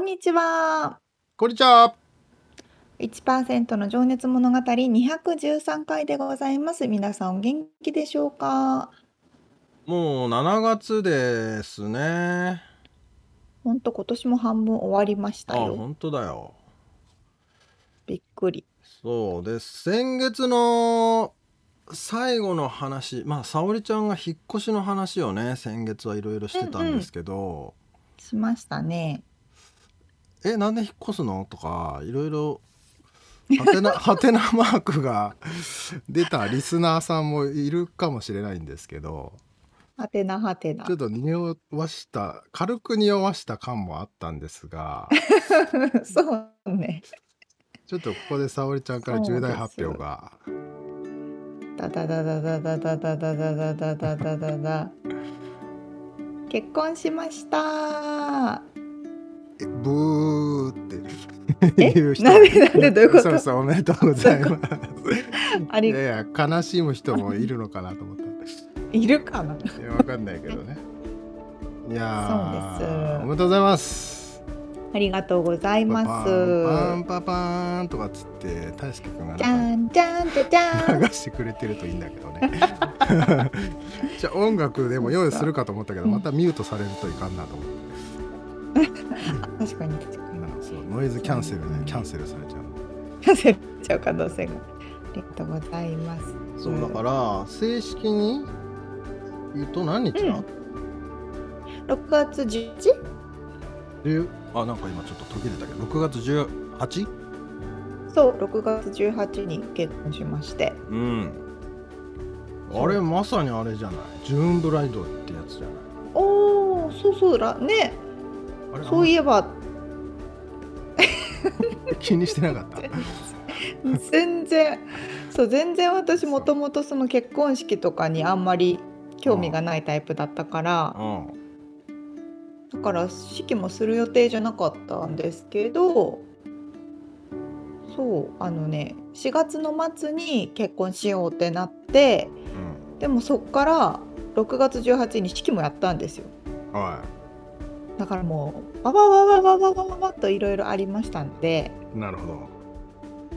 んにちは。こんにちは。1%の情熱物語213回でございます。皆さんお元気でしょうか？もう7月ですね。ほんと今年も半分終わりましたあ、よ。本当だよ。びっくり。そうです。先月の最後の話、まあ、沙織ちゃんが引っ越しの話をね、先月はいろいろしてたんですけど、しましたね。え、なんで引っ越すの？とか、いろいろ、はてな、はてなマークが出たリスナーさんもいるかもしれないんですけど、はてなはてなちょ。っと匂わした、軽く匂わした感もあったんですが、そうね。ちょっとここで沙織ちゃんから重大発表が。ダダダダダダダダダダダダダダダダ。結婚しました。えブーってえ？言う人。なんでなんでどういうこと？そうそうおめでとうございます。あり。いやいや悲しむ人もいるのかなと思ったいるかな？いやわかんないけどね。いやそうです。おめでとうございます。ありがとうございまパす。ンパンパパーンとかっつって大輔君がじゃなんんじゃんじゃん。か流してくれてるといいんだけどね。じゃあ音楽でも用意するかと思ったけどうん。またミュートされるといかんなと思って。確かに確かに。ノイズキャンセルねキャンセルされちゃうキャンセルしちゃう可能性が。ありがとうございます。そうだから正式に言うと何日だ、うん6月 11? 10あなんか今ちょっと途切れたけど6月 18? そう、6月18に結婚しまして。うんあれまさにあれじゃない？ジューンブライドってやつじゃない？おお、そうそうらね、そういえば 気にしてなかった。全然。そう全然私もともとその結婚式とかにあんまり興味がないタイプだったから。うん。だから式もする予定じゃなかったんですけどそうあのね4月の末に結婚しようってなってでもそっから6月18日に式もやったんですよ。うんはだからもうバババババババババッといろいろありましたんでいなるほど。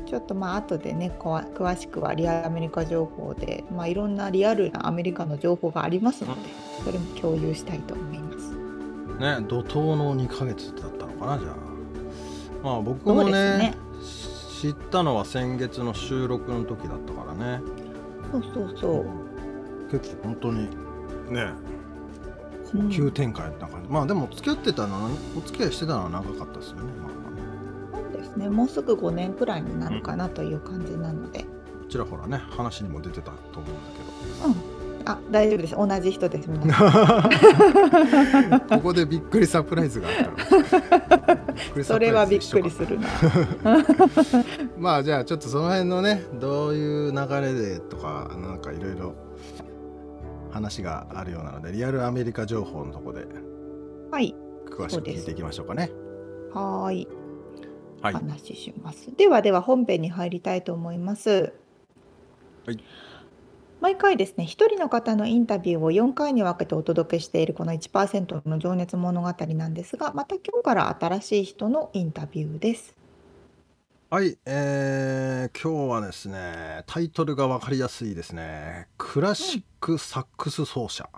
ちょっとまあ後でねこわ詳しくはリアルアメリカ情報で、まあ、いろんなリアルなアメリカの情報がありますのでそれも共有したいと思います。ね怒涛の2ヶ月だったのかなじゃあ。まあ僕もねね。知ったのは先月の収録の時だったからね。そうそうそう。結構本当にねうん急展開な感じ、まあでも付き合ってたのはお付き合いしてたのは長かったですよねまあそうですね。もうすぐ5年くらいになるかなという感じなので。ちらほらね話にも出てたと思うんだあ、大丈夫です。同じ人です。ここでびっくりサプライズがあったの びっくりサそれはびっくりするな。まあじゃあちょっとその辺のねどういう流れでとかなんかいろいろ話があるようなのでリアルアメリカ情報のとこではい。詳しく聞いていきましょうかねはーい。はい話します。ではでは本編に入りたいと思います。はい。毎回ですね、一人の方のインタビューを4回に分けてお届けしているこの1%の情熱物語なんですが、また今日から新しい人のインタビューです。はい、えー今日はですねタイトルが分かりやすいですね。クラシックサックス奏者。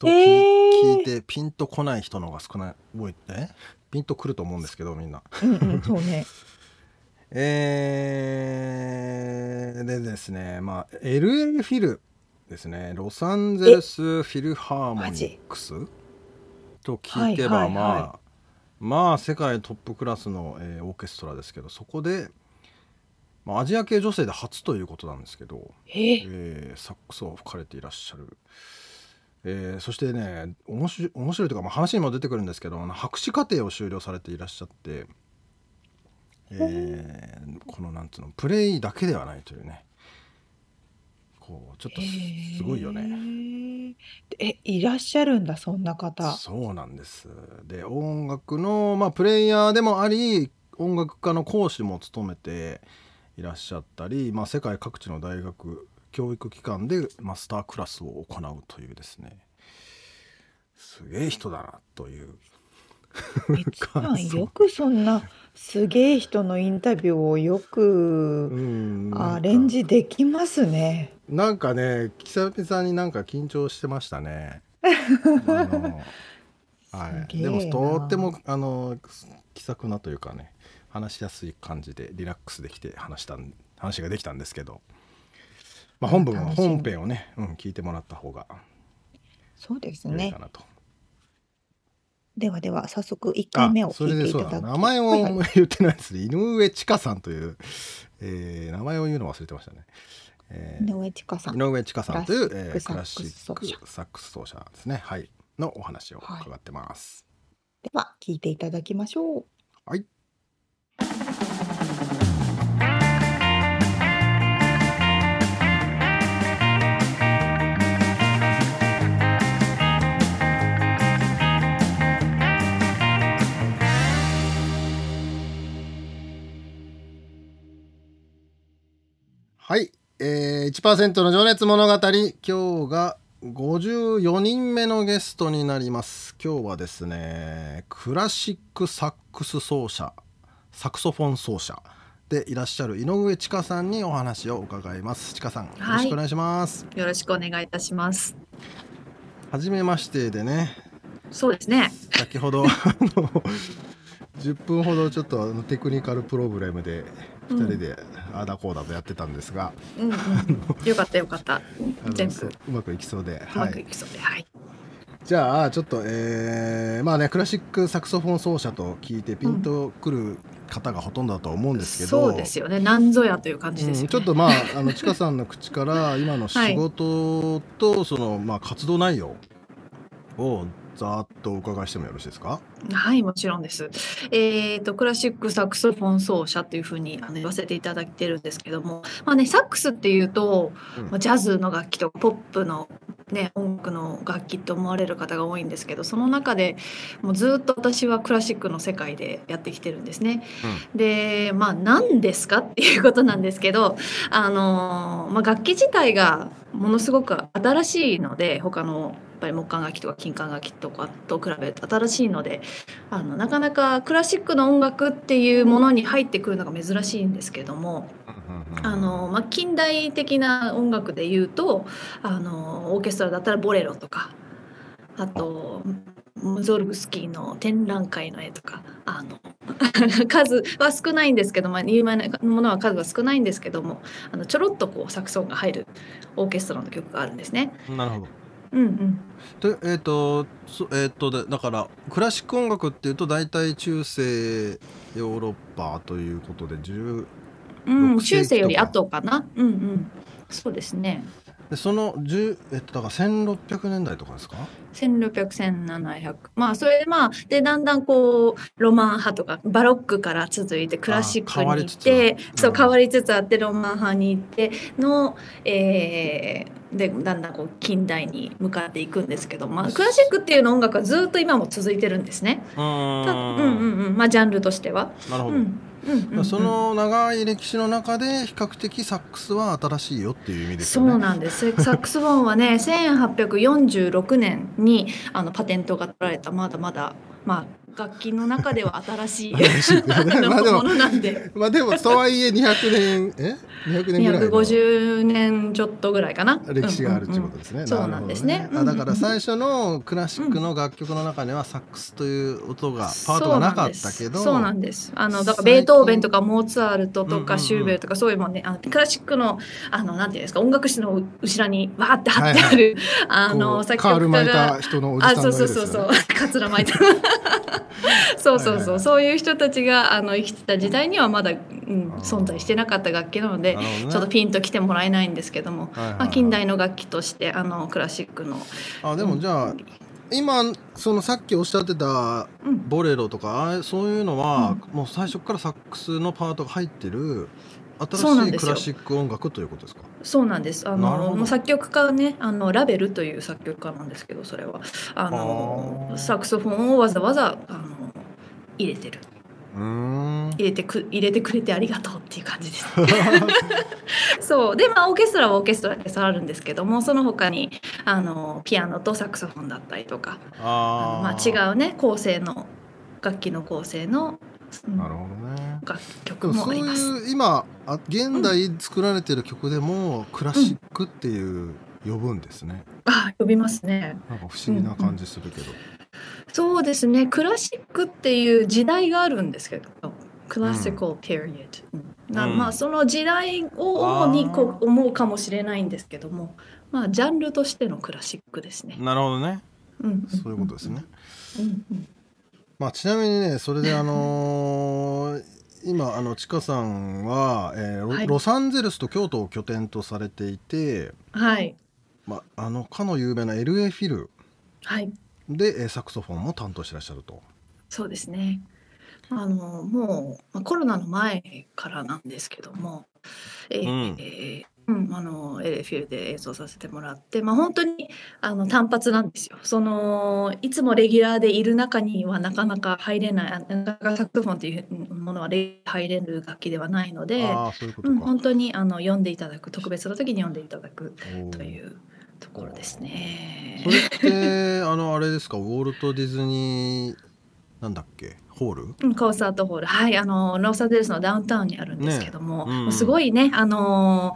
と聞,、いてピンとこない人の方が少ない多いねピンとくると思うんですけどみんな。うんうん、そうね。えー、でですね、まあ、LA フィルですね、ロサンゼルスフィルハーモニックス。と聞けば、はいはいはいまあ、まあ、世界トップクラスの、えーオーケストラですけど、そこで、まあ、アジア系女性で初ということなんですけど、ええーサックスを吹かれていらっしゃる。えーそしてね面白い面白いというか、まあ、話にも出てくるんですけど博士課程を修了されていらっしゃって、えーこのなんつうのプレイだけではないというねこうちょっとすすごいよね。ね。え、いらっしゃるんだ、そんな方。そうなんですで音楽の、まあ、プレイヤーでもあり音楽家の講師も務めていらっしゃったり、まあ、世界各地の大学教育機関でマスタークラスを行うというですねすげえ人だなというえ、ちさん、よくそんなすげえ人のインタビューをようくんアレンジできますね。なんかね久々になんか緊張してましたね。あのはい、でもとってもあの気さくなというかね話しやすい感じでリラックスできて話したん話ができたんですけど、まあ、本文楽しみ本編をね、うん、聞いてもらった方がそうですね良いか。なと。ではでは、早速1回目を聞いていただき名前をはいはい言ってないですね、井上千佳さんという、えー名前を言うの忘れてましたね。えー井上千佳さん。井上千佳さんという、クラえークラシックサックス奏者サックス奏者ですね。はい。のお話を伺ってます。では、聞いていただきましょう。はい。はい。えー、1%の情熱物語。今日が54人目のゲストになります。今日はですね、クラシックサックス奏者、サクソフォン奏者でいらっしゃる井上千佳さんにお話を伺います。千佳さん、よろしくお願いします。よろしくお願いいたします。はじめましてでね、そうですね。先ほどあの10分ほどちょっとテクニカルプログラムで2人でああだこうだとやってたんですが、うんうん、よかったよかった。全部そううまくいきそうで、うまはい、くいきそうで、はい。じゃあちょっとえーまあねクラシックサクソフォン奏者と聞いてピンとくる方がほとんどだと思うんですけど、そうですよね。なんぞやという感じですよね。うんちょっとまああのちかさんの口から今の仕事とその、まあ活動内容をざーっとお伺いしてもよろしいですか？はい、もちろんです。えっ、とクラシックサクソフォン奏者というふうにあの言わせていただいてるんですけども、まあねサックスっていうと、うんまあジャズの楽器とかポップのね音楽の楽器と思われる方が多いんですけど、その中でもうずっと私はクラシックの世界でやってきてるんですね。でまあ何ですかっていうことなんですけど、あのまあ、楽器自体がものすごく新しいので他のぱり木管楽器とか金管楽器とかと比べると新しいのであのなかなかクラシックの音楽っていうものに入ってくるのが珍しいんですけどもあの、まあ、近代的な音楽で言うとあのオーケストラだったらボレロとかあとムゾルグスキーの展覧会の絵とかあの 数は少ないんですけど、まあ、有名なものは数は少ないんですけどもあのちょろっとこうサクソンが入るオーケストラの曲があるんですね。なるほど。うんうん、でえっ、とそえっ、とでだからクラシック音楽っていうと大体中世ヨーロッパということで10うん、6世紀とか中世より後かな。うんうん。そうですね。でその10えっとだから1600年代とかですか？1600、1700。まあ、それでまあ、で、だんだんこう、ロマン派とか、バロックから続いてクラシックに行って、そう、うん変わりつつあって、ロマン派に行っての、えーで、だんだんこう、近代に向かっていくんですけど、まあ、クラシックっていうの音楽はずっと今も続いてるんですね。うたうんうんうん。まあ、ジャンルとしては。なるほど、うん。うんうんうん、その長い歴史の中で比較的サックスは新しいよっていう意味ですよね。そうなんです。サックスフォンはね、1846年にあのパテントが取られたまだまだまあ楽器の中では新しい も ものなんで。まあでも とはいえ200年え？200年ぐらいの。250年ちょっとぐらいかな？歴史があるっていうことですね。うんうんうん。そうなんですね。るほどあだから最初のクラシックの楽曲の中にはサックスという音が、パートがなかったけど、そうなんです。あのだからベートーベンとかモーツァルトとかシューベルとかそういうもんね。あのクラシックのあのなんていうんですか？音楽史の後ろにわーって貼ってある、あこうの作カール巻い曲家がた人のおじさんあの絵そうそうそうですよねそう。カツラ巻いた そうそうそう、そういう人たちがあの生きてた時代にはまだ、うん、存在してなかった楽器なのでね。ちょっとピンときてもらえないんですけども、はいはいはい。まあ、近代の楽器としてあのクラシックの、あでもじゃあ今そのさっきおっしゃってたうん、ボレロとかああそういうのは、うもう最初からサックスのパートが入ってる新しいクラシック音楽ということですか？そうなんです。あのもう作曲家はね、あのラベルという作曲家なんですけど、それは。あのサクソフォンをわざわざあの入れてる、入れてく入れてくれてありがとうっていう感じです。そう。でまあオーケストラはオーケストラであるんですけども、その他にあのピアノとサクソフォンだったりとか、あまあ違うね構成の楽器の構成の、うん。なるほどね。曲もそうもあります。いう今あ現代作られてる曲でもクラシックっていう呼ぶんですね、あ呼びますね。なんか不思議な感じするけど、そうですね。クラシックっていう時代があるんですけどクラシカルペリオド、なうん。まあその時代を主にこう思うかもしれないんですけどもまあジャンルとしてのクラシックですね。なるほどね。うんんそういうことですね、。うんうんまあちなみにねそれであのー 今あのちかさんは、えーロはいロサンゼルスと京都を拠点とされていて、はいまあ、あのかの有名な LA フィルはいでえーサクソフォンも担当してらっしゃると。そうですね。あのもうまあコロナの前からなんですけども、えーうんえーうん、あのエレフィルで演奏させてもらって、まあ本当にあの単発なんですよ。そのいつもレギュラーでいる中にはなかなか入れない、あなかなかサクソフォンというものはレ入れる楽器ではないので、ああそういうことうん、か。本当にあの読んでいただく特別な時に読んでいただくというところですね。そ。れって あのあれですかウォルト・ディズニーなんだっけ？ホール？うんコンサートホール。はいあのロサンゼルスのダウンタウンにあるんですけども、ねうん。すごいねあの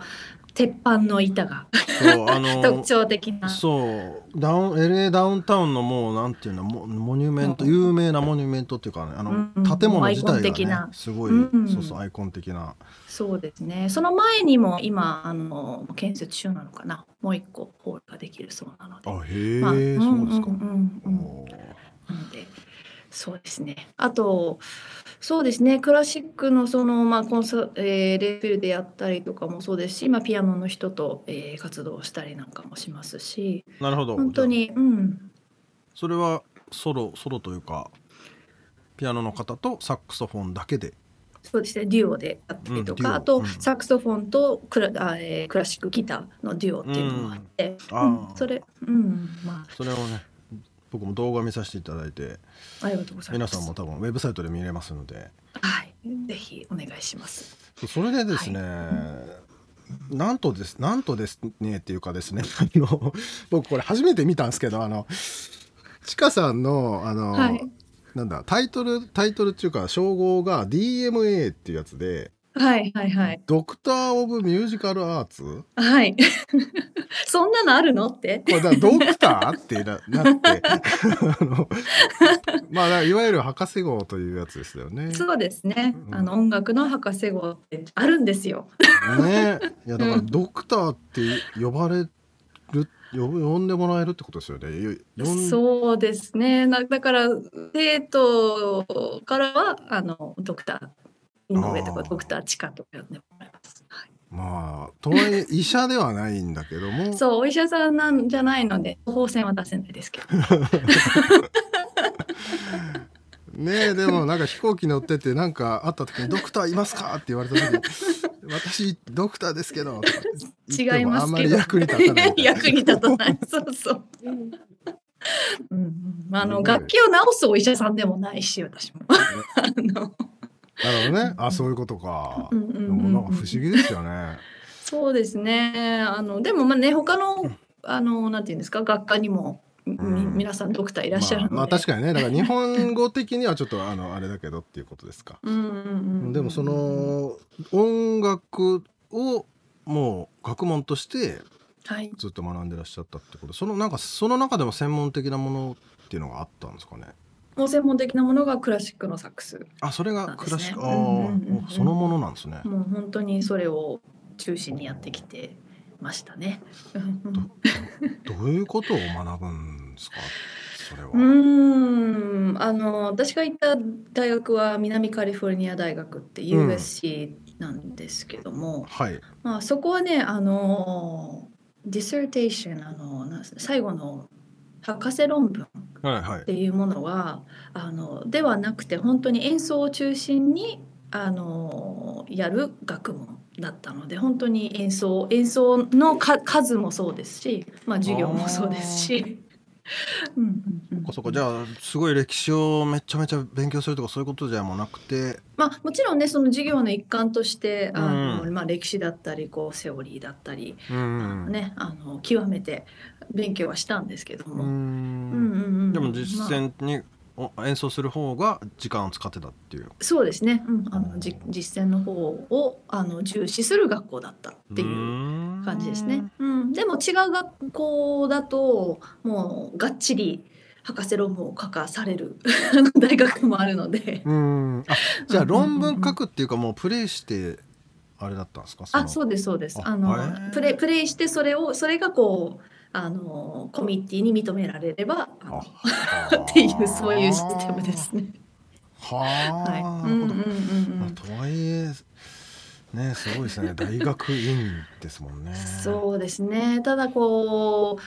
鉄板の板が。特徴的な。そうダウン LA ダウンタウンのもうなんていうのモモニュメント、うん。有名なモニュメントっていうかねあの、うん建物自体がねすごい、うん。そうそうアイコン的な。そうですね。その前にも今あの建設中なのかな。もう一個ホールができるそうなので。あへえ、まあそうですか、うんうんうんうんでそうですね。あとそうですね。クラシックのその、まあ、コンサえーレベルでやったりとかもそうですし、まあ、ピアノの人と、えー活動したりなんかもしますし。なるほど。本当にうん。それはソロソロというかピアノの方とサックスフォンだけで？そうですね。デュオであったりとか、うんあと、うん。サクソフォンとクラあ、えークラシックギターのデュオっていうのもあって、うん。それうん。まそれをね僕も動画見させていただいてあありがとうございます。皆さんも多分ウェブサイトで見れますので。はい。ぜひお願いします。それでですね、なんとですなんとですねっていうかですね あの僕これ初めて見たんですけどあのちかさんのあの、はい。なんだタイトルタイトルっていうか称号が DMA っていうやつではいはいはいドクター・オブ・ミュージカル・アーツ？はい そんなのあるのって？これだドクターってななって あのまあいわゆる博士号というやつですよね。そうですね。うんあの音楽の博士号ってあるんですよ。ね いやだからドクターって呼ばれる呼んでもらえるってことですよね。そうですね。なだから生徒からはあのドクター井上とかドクターチカとか呼んでもらいます。はいまあとはいえ医者ではないんだけども そうお医者さんなんじゃないので方線は出せないですけど。ねでもなんか飛行機乗っててなんか会った時に「ドクターいますか?」って言われた時に「私ドクターですけど」違いますあんまり役に立たない 役に立たない。そうそう。うんうん、あの楽器を直すお医者さんでもないし私も。あのなるほどね。あそういうことか。うんうんうんでもなんか不思議ですよね。そうですね。あのでもまあね他のあのなんていうんですか？学科にもみうん。皆さんドクターいらっしゃるので、まあ、まあ確かにね。だから日本語的にはちょっと あのあれだけどっていうことですか。うんうんうん。でもその音楽をもう学問としてはい。ずっと学んでらっしゃったってこと。そのなんかその中でも専門的なものっていうのがあったんですかね？もう専門的なものがクラシックのサックスあそれがクラシック、あうんうんそのものなんですね。もう本当にそれを中心にやってきてましたね。うんうんどういうことを学ぶんですか？それは。うーんあの私が行った大学は南カリフォルニア大学って USC なんですけども、はい。まあ、そこはねあのディセーテーションあの最後の博士論文はいはいっ。ていうものはあのではなくて本当に演奏を中心にあのやる学問だったので本当に演奏演奏のか数もそうですし、まあ、授業もそうですし。うんうんうん。そこそこじゃあすごい歴史をめちゃめちゃ勉強するとかそういうことじゃもうなくて。まあ、もちろんねその授業の一環としてあの、うん。まあ、歴史だったりこうセオリーだったり、うんね、あの極めて勉強はしたんですけどうも。うんうんんうん。でも実まあ践にお演奏する方が時間を使ってたっていう。そうですね、うん、あのじ実践の方をあの重視する学校だったっていうう感じですね。うん、でも違う学校だともうがっちり博士論文を書かされる 大学もあるので。うん。あじゃあ論文書くっていうかもうプレイしてあれだったんですか？あ、そううですそうです。ああのプレイプレイしてそれをそれがこうあのコミッティに認められれば っていうそういうシステムですね。ははい。あ、うんうんうんまあうん。とはいえねすごいですね大学院ですもんねそうですね。ただこ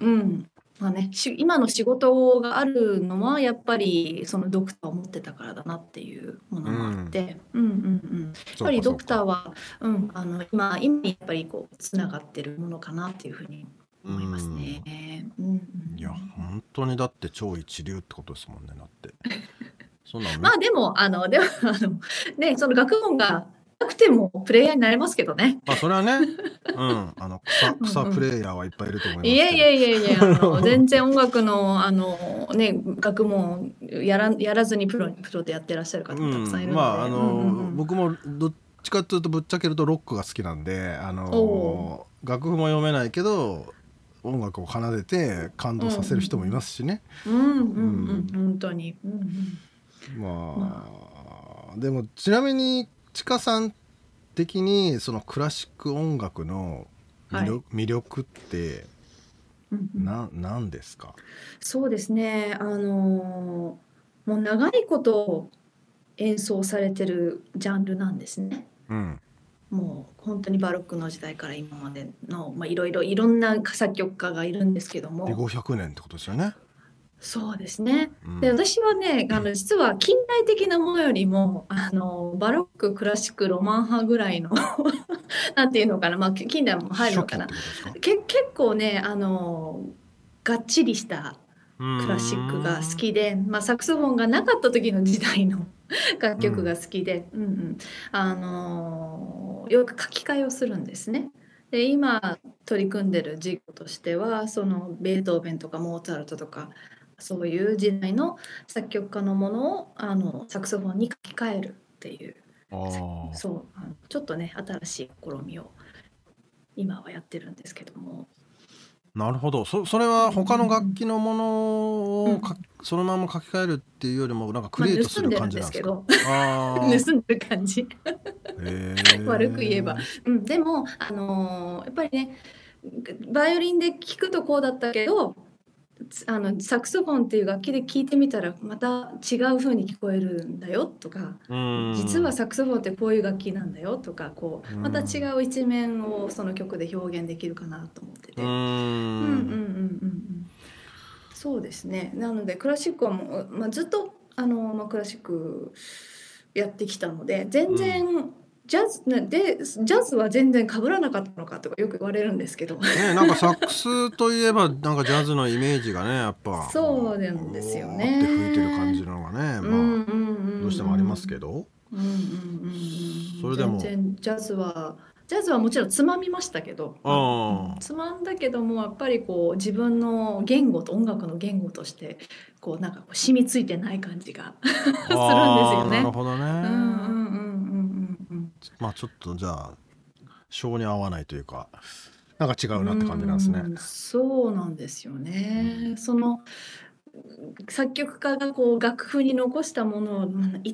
う、うん、まあね、し今の仕事があるのはやっぱりそのドクターを持ってたからだなっていうものもあって、うん、うんうんやっぱりドクターは、うん、あの今今にやっぱりこうつながってるものかなっていうふうに思いますね。いや本当にだって超一流ってことですもんねだって。そんなのまあでもあのでもあのねその学問がなくてもプレイヤーになれますけどね。まあそれはね。うん。あの草草プレイヤーはいっぱいいると思いますいやいやいやいやあの 全然音楽のあのね学問やらやらずにプロプロでやってらっしゃる方もたくさんいるので、うん、まああの、うんうんうん。僕もどっちかというとぶっちゃけるとロックが好きなんであおの楽譜も読めないけど音楽を奏でて感動させる人もいますしね、うんうんうん本当に、うんうん、まあでもちなみにちかさん的にそのクラシック音楽の魅力,、魅力ってうんうんな何ですか、そうですねあのもう長いこと演奏されてるジャンルなんですね。うんもう本当にバロックの時代から今までのまあいろいろいろんな作曲家がいるんですけどでも500年ってことですよね。そうですね。うん。で私はねあの実は近代的なものよりもあのバロッククラシックロマン派ぐらいの なんていうのかな、まあ、近代も入るのかな。け結構ねあのがっちりしたクラシックが好きで、まあ、サクソフォンがなかった時の時代の 楽曲が好きで、うん。うんあのーよく書き換えをするんですね。で今取り組んでる事業としてはそのベートーベンとかモーツァルトとかそういう時代の作曲家のものをあのサクソフォンに書き換えるっていう。そうちょっとね新しい試みを今はやってるんですけども。なるほど。そそれは他の楽器のものをか、そのまま書き換えるっていうよりもなんかクリエイトする感じなんですか、ま あ盗ーんでる感じ。へー。悪く言えば。うん、でも、あのーやっぱりねバイオリンで聴くとこうだったけどつあのサクソフォンっていう楽器で聴いてみたらまた違う風に聞こえるんだよとかうん。実はサクソフォンってこういう楽器なんだよとかこううん。また違う一面をその曲で表現できるかなと思ってて。ううんうんうんうんん。そうですね。なのでクラシックはもう、まあ、ずっとあの、まあ、クラシックやってきたので全然、ジャズねでジャズは全然被らなかったのかとかよく言われるんですけど。ねなんかサックスといえばなんかジャズのイメージがねやっぱそうなんですよね。って吹いてる感じのがね、まあ、どうしてもありますけど、うんうんうんうんそれでも。全然ジャズはジャズはもちろんつまみましたけど、つまんだけどもやっぱりこう自分の言語と音楽の言語としてこうなんかこう染みついてない感じが するんですよね。なるほどね、うんうんまあちょっとじゃあ性に合わないというかなんか違うなって感じなんですね。うんそうなんですよね。その作曲家がこう楽譜に残したものを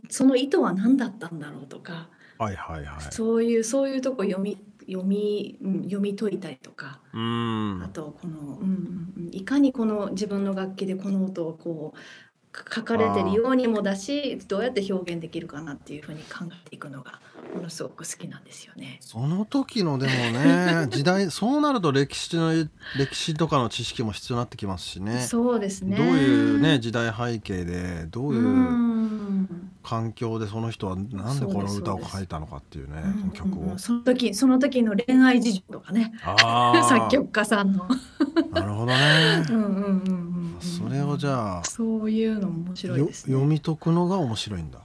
その意図は何だったんだろうとか、はいはいはい。そういうそういうとこ読み読みうん読み解いたりとか、あとこの、うんうんうん、いかにこの自分の楽器でこの音をこうか書かれてるようにもだしどうやって表現できるかなっていうふうに考えていくのがものすごく好きなんですよね。その時のでもね 時代そうなると歴史の歴史とかの知識も必要になってきますしね。そうですね。どういうね時代背景でどういううん環境でその人はなんでこの歌を書いたのかっていうね曲をうんうん。その時その時の恋愛事情とかね 作曲家さんの。なるほどね うんうんうんそれをじゃあそういうのも面白いよですね。読み解くのが面白いんだ。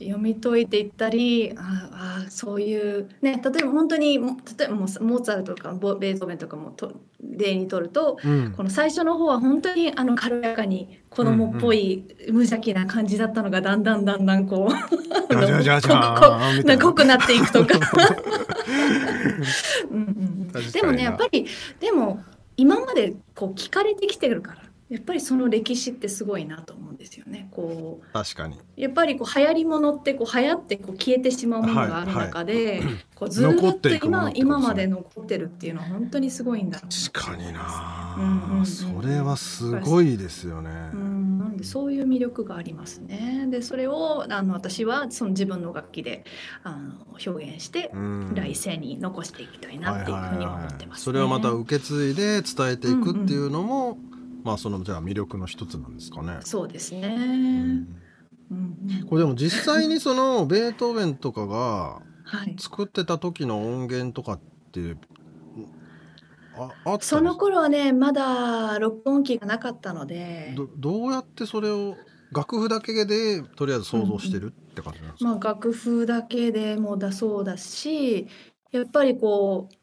読み解いていったりああそういうね例えば本当にも例えばモーツァルトとかボベートーベンとかもと例にとるとうんこの最初の方は本当にあの軽やかに子供っぽい無邪気な感じだったのがだんだんだんだんこう濃くなっていくとか。でもねやっぱりでも今までこう聞かれてきてるからやっぱりその歴史ってすごいなと思うんですよね。こ確かに。うやっぱりこう流行りものってこう流行ってこう消えてしまうものがある中で、こうずー残っっとていくもの今っとですね今まで残ってるっていうのは本当にすごいんだろう確かにな、うんうんうんそれはすごいですよね。うん、なんでそういう魅力がありますね。でそれをあの私はその自分の楽器であの表現して、うん。来世に残していきたいなっていうふうに思ってます、ね。それをまた受け継いで伝えていくっていうのも、まあそのじゃあ魅力の一つなんですかね。そうですね。うん。うん。うん。これでも実際にその ベートーベンとかがはい。作ってた時の音源とかってああその頃はねまだ録音機がなかったので、どどうやってそれを楽譜だけでとりあえず想像してるって感じなんですか、まあ楽譜だけでもだそうだし、やっぱりこう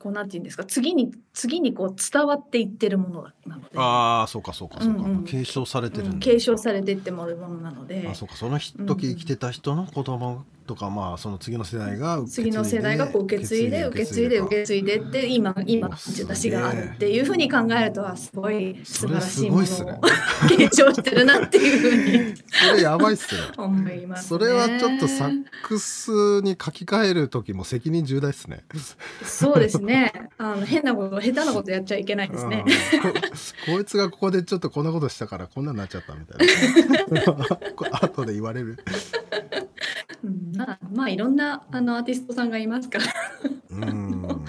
こうなんていうんですか？次に次にこう伝わっていってるものなので。ああそうかそうかそうか、うんうん。継承されてるうん継承されていってもらうものなので。あそうか。その時生きてた人の子供とか、まあその次の世代が次の世代がこう受け継いで受け継いで受け継いでって今今私があるっていうふうに考えるとはすごい素晴らしいものすごいっを継承してるなっていうふうにそれやばいっすね思います、ね。それはちょっとサックスに書き換える時も責任重大っすね。そうですね。あの変なこと下手なことやっちゃいけないですね。うんここいつがここでちょっとこんなことしたからこんなになっちゃったみたいな 後で言われる、うん、まあまあいろんなあのアーティストさんがいますから。うん、うんうん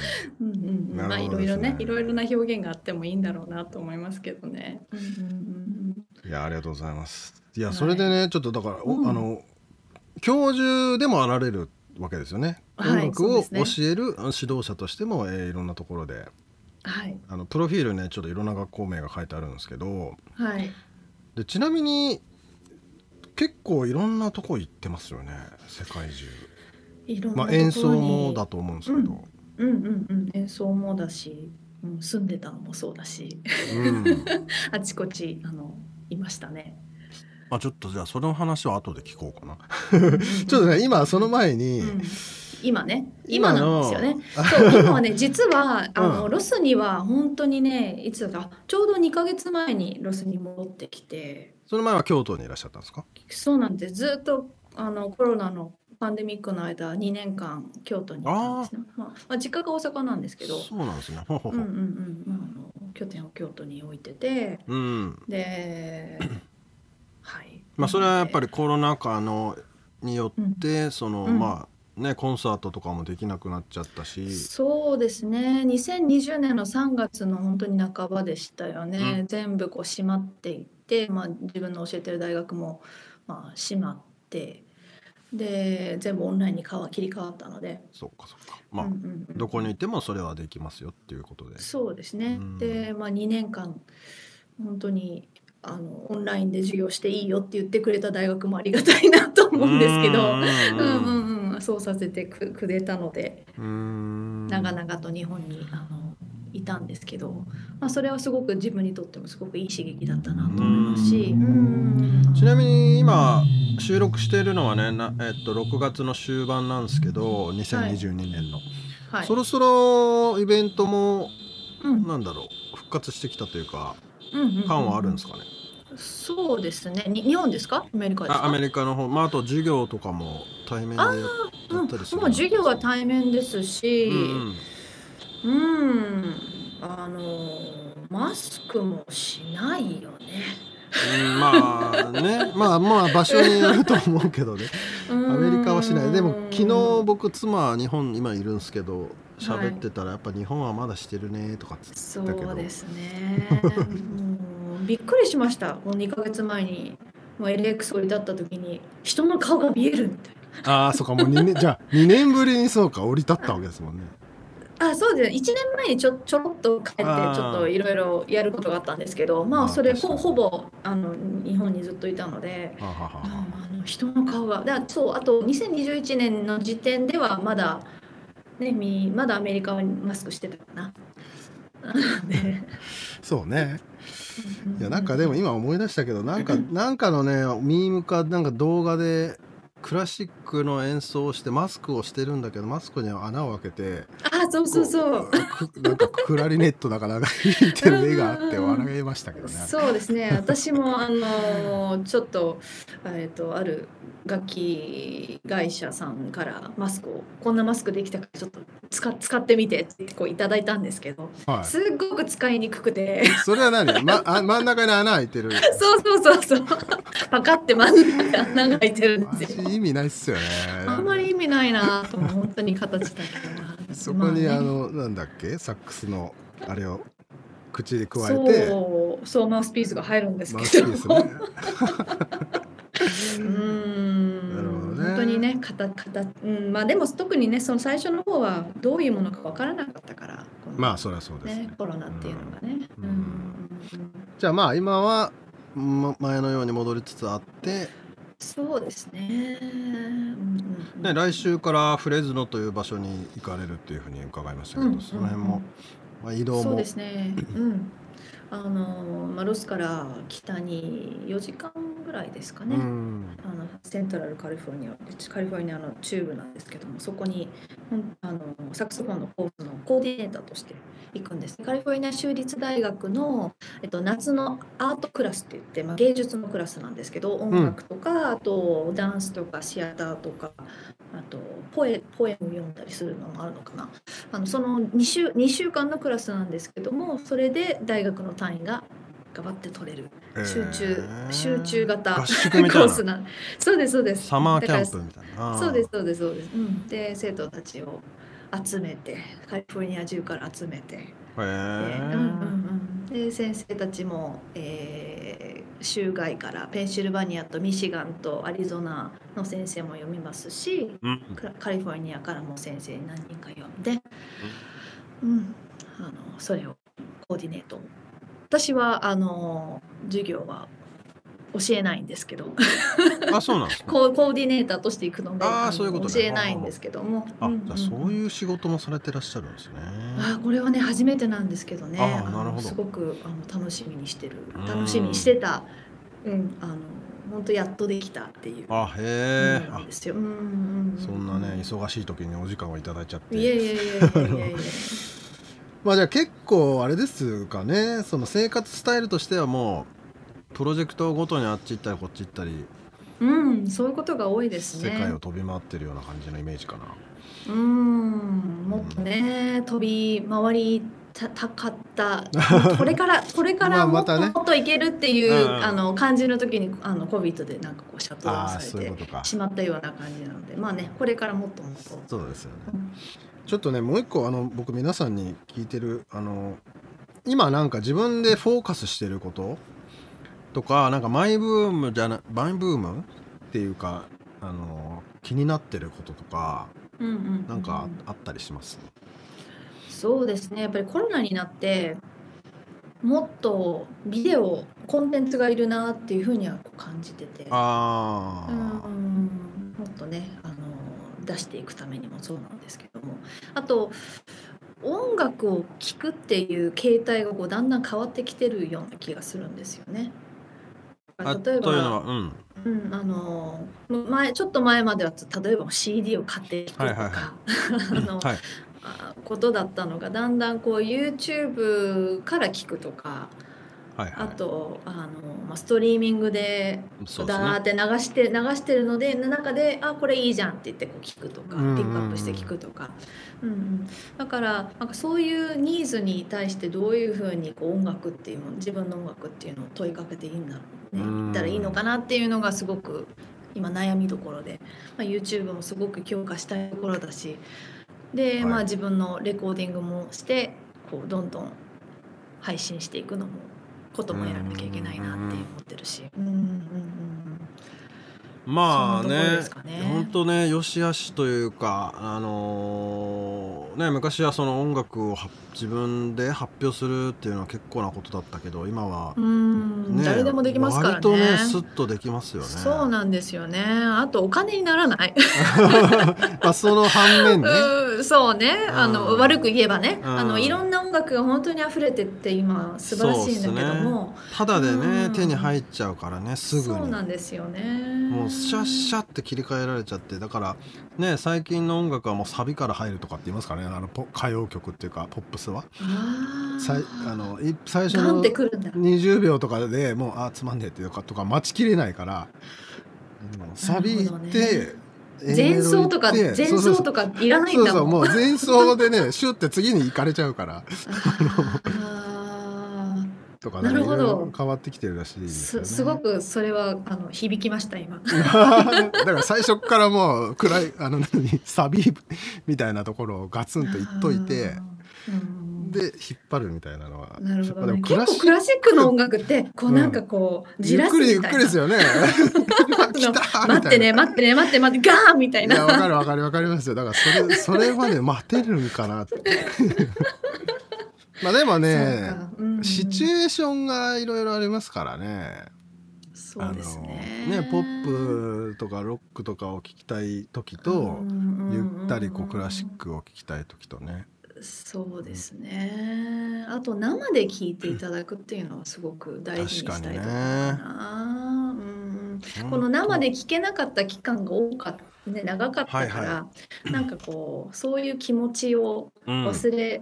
うん。まあいろいろねいろいろな表現があってもいいんだろうなと思いますけどね。うんうんうんいやありがとうございます。いやはい。それでねちょっとだから、おうん。あの教授でもあられるわけですよね、はい音楽を教える指導者としても、えーいろんなところで。はい。あのプロフィールねちょっといろんな学校名が書いてあるんですけど。はい。でちなみに結構いろんなとこ行ってますよね世界中。いろんなまあ、ところに。演奏もだと思うんですけど、うんうんうん。演奏もだし、うん、住んでたのもそうだし、うん。あちこちあのいましたね。まあ、ちょっとじゃあその話は後で聞こうかな。ちょっとね今その前に、うん。今ね。今なんですよね。そう今はね実は あの、うんロスには本当にねいつだか。ちょうど2ヶ月前にロスに戻ってきてその前は京都にいらっしゃったんですか？そうなんです。ずっとあのコロナのパンデミックの間2年間京都にいたんですね。まあまあ、実家が大阪なんですけど。そうなんですね。ほうほうんう。んうんまあ、あの拠点を京都に置いてて。うん。で はい。まあそれはやっぱりりコロナ禍のによって、その、うん。まあねコンサートとかもできなくなっちゃったし、そうですね。2020年の3月の本当に半ばでしたよね、う全部こう閉まっていって、まあ、自分の教えてる大学も、まあ、閉まってで全部オンラインに変わ切り替わったので、そうかそうか。まあ、うんうんうんどこにいてもそれはできますよっていうことで。そうですね、うん。で、まあ、2年間本当にあのオンラインで授業していいよって言ってくれた大学もありがたいなと思うんですけど。うん。うんうんうん、そうさせてくくれたので。うーん。長々と日本にあのいたんですけど、まあ、それはすごく自分にとってもすごくいい刺激だったなと思いますし。うん。うん。ちなみに今収録しているのはねな、えっと、6月の終盤なんですけど2022年の、はい。そろそろイベントもうん。なんだろう復活してきたというかうんうんうん感はあるんですかね、そうですね。に日本ですか？アメリカですか？あアメリカの方、まあ、あと授業とかも対面でややったりするもう授業は対面ですし、うんうん、あのマスクもしないよね。うん、まあね。まあまあ場所によると思うけどね。アメリカはしない。でも昨日僕妻は日本今いるんですけど喋ってたらやっぱ日本はまだしてるねとかっつそったけど。うですね。びっくりしました。この2ヶ月前に。もう LX 降り立った時に人の顔が見えるみたいああそうか。もう2年じゃあ2年ぶりにそうか降り立ったわけですもんね。な。あそうですね。1年前にちょちょろっと帰ってちょっといろいろやることがあったんですけどまあそれほほぼあの日本にずっといたのではあの人の顔がだそうあと2021年の時点ではまだねみまだアメリカはマスクしてたかな。ねそうね。いやなんかででも今思い出したけどなんか なんかのねミームかなんか動画でクラシックの演奏をしてマスクをしてるんだけどマスクには穴を開けてあそうそうそう。なんかクラリネットだかなんか弾いてる絵があって笑いましたけどね。そうですね。私もあのちょっと,、えっとある楽器会社さんからマスクをこんなマスクできたからちょっと使使ってみてってこういただいたんですけどはい。すっごく使いにくくて。それは何、ま、あ真ん中に穴開いてる。そうそうそうそう。パカって真ん中に穴が開いてるんマですよ。ジ意味ないっすよね。あんまり意味ないなと本当に形だけどなそこにあのなんだっけ？サックスのあれを口で加えて。そう。そうマウスピースが入るんですマウけどスピースね。うーん本当にねかたかた、うん、まあでも特にねその最初の方はどういうものかわからなかったからまあそりゃそうですねねコロナっていうのがね。ううんんじゃあまあ今はま前のように戻りつつあって、そうですね。うんうんうんね、来週からフレズノという場所に行かれるっていうふうに伺いましたけど、うんその辺も、まあ、移動もそうですね。うん。あのまあロスから北に4時間ぐらいですかね。うん。あのセントラルカリフォルニアカリフォルニアの中部なんですけどもそこにあのサックスフォンのコースのコーディネーターとして行くんですカリフォルニア州立大学の、えっと、夏のアートクラスって言って、まあ、芸術のクラスなんですけど音楽とか、あとダンスとかシアターとかあとポエポエム読んだりするのもあるのかな。あのその2週 ,2 週間のクラスなんですけどもそれで大学の単位がガバって取れる。集中、えー集中型コースなん。そうですそうです。サマーキャンプみたいな。らそうですそうですそうです、うん、で生徒たちを集めてカリフォルニア中から集めて、えうんうんうん、で先生たちも、えー州外からペンシルバニアとミシガンとアリゾナの先生も読みますしうん。カリフォルニアからも先生何人か読んで、うん、あのそれをコーディネート。私はあの授業は教えないんですけど。あそうなんですね。コーコーディネーターとして行くのであそういうことね。教えないんですけども。あ、んん。じゃあそういう仕事もされてらっしゃるんですね。あーこれはね初めてなんですけどね。あーのなるほど。すごくあの楽しみにしてる。うん。楽しみにしてた。うんあの本当やっとできたっていうあへえ、うんですよ。うんうんうんそんなね忙しい時にお時間をいただいちゃって。いやいやいやいやいやいや。まあじゃあ結構あれですかね。その生活スタイルとしてはもうプロジェクトごとにあっち行ったりこっち行ったり、うんそういうことが多いですね。世界を飛び回ってるような感じのイメージかな。うんもっとね飛び回りたたかった。これから これかまらもっともっといけるっていう、うんあの感じの時にあの COVID でなんかこうシャットダウンああされてしまったような感じなのでまあねこれからもっともっと。そうですよねうんちょっとね。もう一個あの僕皆さんに聞いてるあの今なんか自分でフォーカスしてることとかなんかマイブームじゃなマイブームっていうかあの気になってることとかうんうん。うんなんかあったりします、そうですね。やっぱりコロナになってもっとビデオコンテンツがいるなっていうふうには感じてて。ああ、うん。もっとねあの出していくためにもそうなんですけども。あと音楽を聴くっていう形態がこうだんだん変わってきてるような気がするんですよね。あ例えというのはば、うん。うん、あの前ちょっと前までは例えば CD を買って聴くとはいはいはか あのはい。あことだったのがだんだんこう YouTube から聞くとかはいはい。あとあの、まあ、ストリーミングでそうですね。ダーって流して流してるので中で「あこれいいじゃん」って言ってこう聞くとかピックアップして聞くとか、うんうん、だからなんかそういうニーズに対してどういうふうにこう音楽っていうもの自分の音楽っていうのを問いかけていいんだろうねうん。言ったらいいのかなっていうのがすごく今悩みどころで、まあ、YouTube もすごく強化したいところだし。で、はい。まあ、自分のレコーディングもしてこうどんどん配信していくのもこともやらなきゃいけないなって思ってるし。うんうんうんまあねね。本当ね良し悪しというかあのーね昔はその音楽をは自分で発表するっていうのは結構なことだったけど今はね誰でもできますからね。割とねスッとできますよね。そうなんですよね。あとお金にならない。まあその反面ね。うんそうね。あのうん。悪く言えばね、うん。あのいろんな音楽が本当に溢れてって今素晴らしいんだけども、ただでねうん。手に入っちゃうからねすぐそうになんですよね。もうシャッシャって切り替えられちゃって。だからね最近の音楽はもうサビから入るとかって言いますからねあのポ歌謡曲っていうかポップスは？あさいあのい最初のてくるんだ。20秒とかでもうあつまんねえっていうかとか待ちきれないからサビ行って、前奏とか前奏とかいらないんだもん。そうそうもう前奏でねシュって次に行かれちゃうから。あとかなるほど。変わってきてるらしいーですよね。すすごくそれはあの響きました今。だから最初からもう暗い あの何サビみたいなところをガツンと言っといてうん。で引っ張るみたいなのはなるほど、でね。もクラシック結構クラシックの音楽ってこううんなん。かこう、じゆっらすくりゆっくみたいな。りですよね。待ってね待ってね待って待ってガーンみたいいやわな。かるわかるわかりますよ。だからそれそれまで待てるんかなってまあでもねそうん。シチュエーションがいろいろありますからね。そうですね。ねポップとかロックとかを聴きたい時とゆったりこうクラシックを聴きたい時とね。そうですね。あと生で聴いていただくっていうのはすごく大事にしたいところかな。うんこの生で聴けなかった期間が多かった、ね、長かったから、はいはなんかこうそういう気持ちをうん忘れ、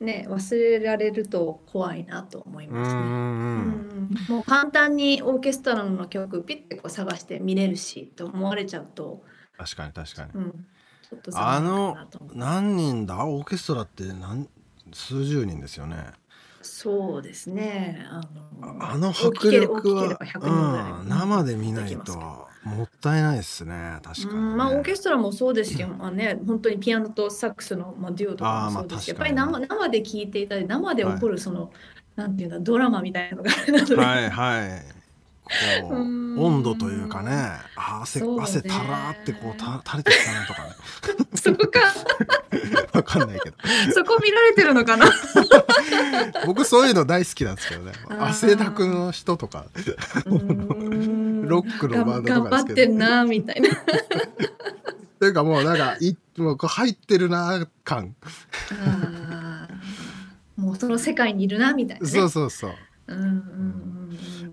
ね忘れられると怖いなと思いますね。うんもう簡単にオーケストラの曲ピッてこう探して見れるしと思われちゃうと、確かに確かにうん、ちょっとあの。何人だ？オーケストラって何数十人ですよねそうですね。あのあの迫力は、大きければ大きければ100人ぐらいうん、生で見ないともったいないですね確かに、ね。うんまあオーケストラもそうですよ、まあね、本当にピアノとサックスの、まあ、デュオとかもそうですし、やっぱり生生で聴いていただいて生で起こるその、なんていうんだドラマみたいなのがあるので、はいはいこううん。温度というかねあ汗ね。汗たらーってこうた垂れてきたなとかね。そこか。わかんないけど。そこ見られてるのかな？僕そういうの大好きなんですけどね。汗だくの人とかロックのバンドとかですけど。頑張ってんなみたいなというかもうなんかいもうこう入ってるな感、あー。もうその世界にいるなみたいなね。そうそうそう。うんうんうんうん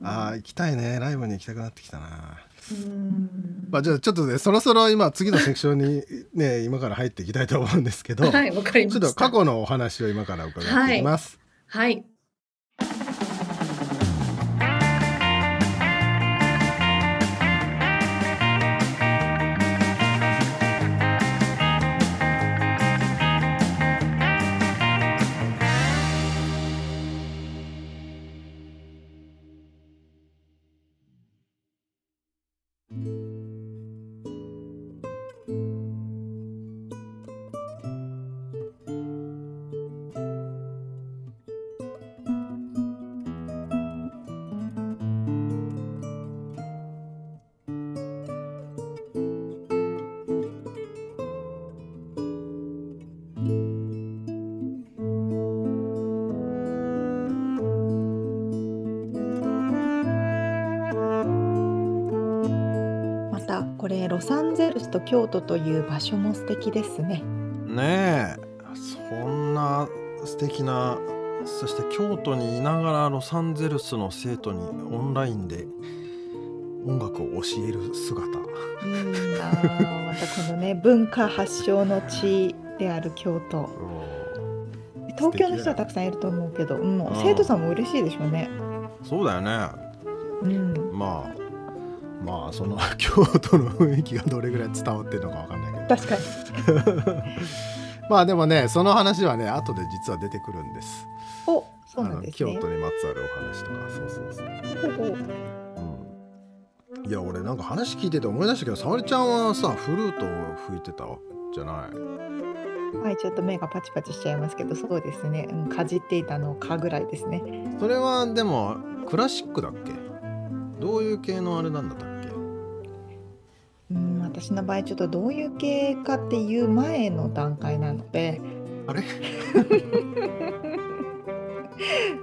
ああ行きたいね。ライブに行きたくなってきたな。うん。まあじゃあちょっとねそろそろ今次のセクションにね 今から入っていきたいと思うんですけど、はいわかりました。ちょっと過去のお話を今から伺っていきます。はい。こ京都という場所も素敵ですね。ねえそんな素敵なそして京都にいながらロサンゼルスの生徒にオンラインで音楽を教える姿いいなあまたこのね 文化発祥の地である京都。東京の人はたくさんいると思うけど、うん、ん生徒さんも嬉しいでしょうね。そうだよねうん、まあまあその 京都の雰囲気がどれぐらい伝わってるのかわかんないけど確かに。まあでもねその話はね後で実は出てくるんですお、そうなんですね。京都にまつわるお話とかそうそうそううん、いや俺なんか話聞いてて思い出したけど沙織ちゃんはさフルートを吹いてたじゃない？はい、ちょっと目がパチパチしちゃいますけど、そうですね。うん、かじっていたのかぐらいですね。それはでもクラシックだっけ？どういう系のあれなんだったっけ？うん、私の場合ちょっとどういう系かっていう前の段階なので、あれ？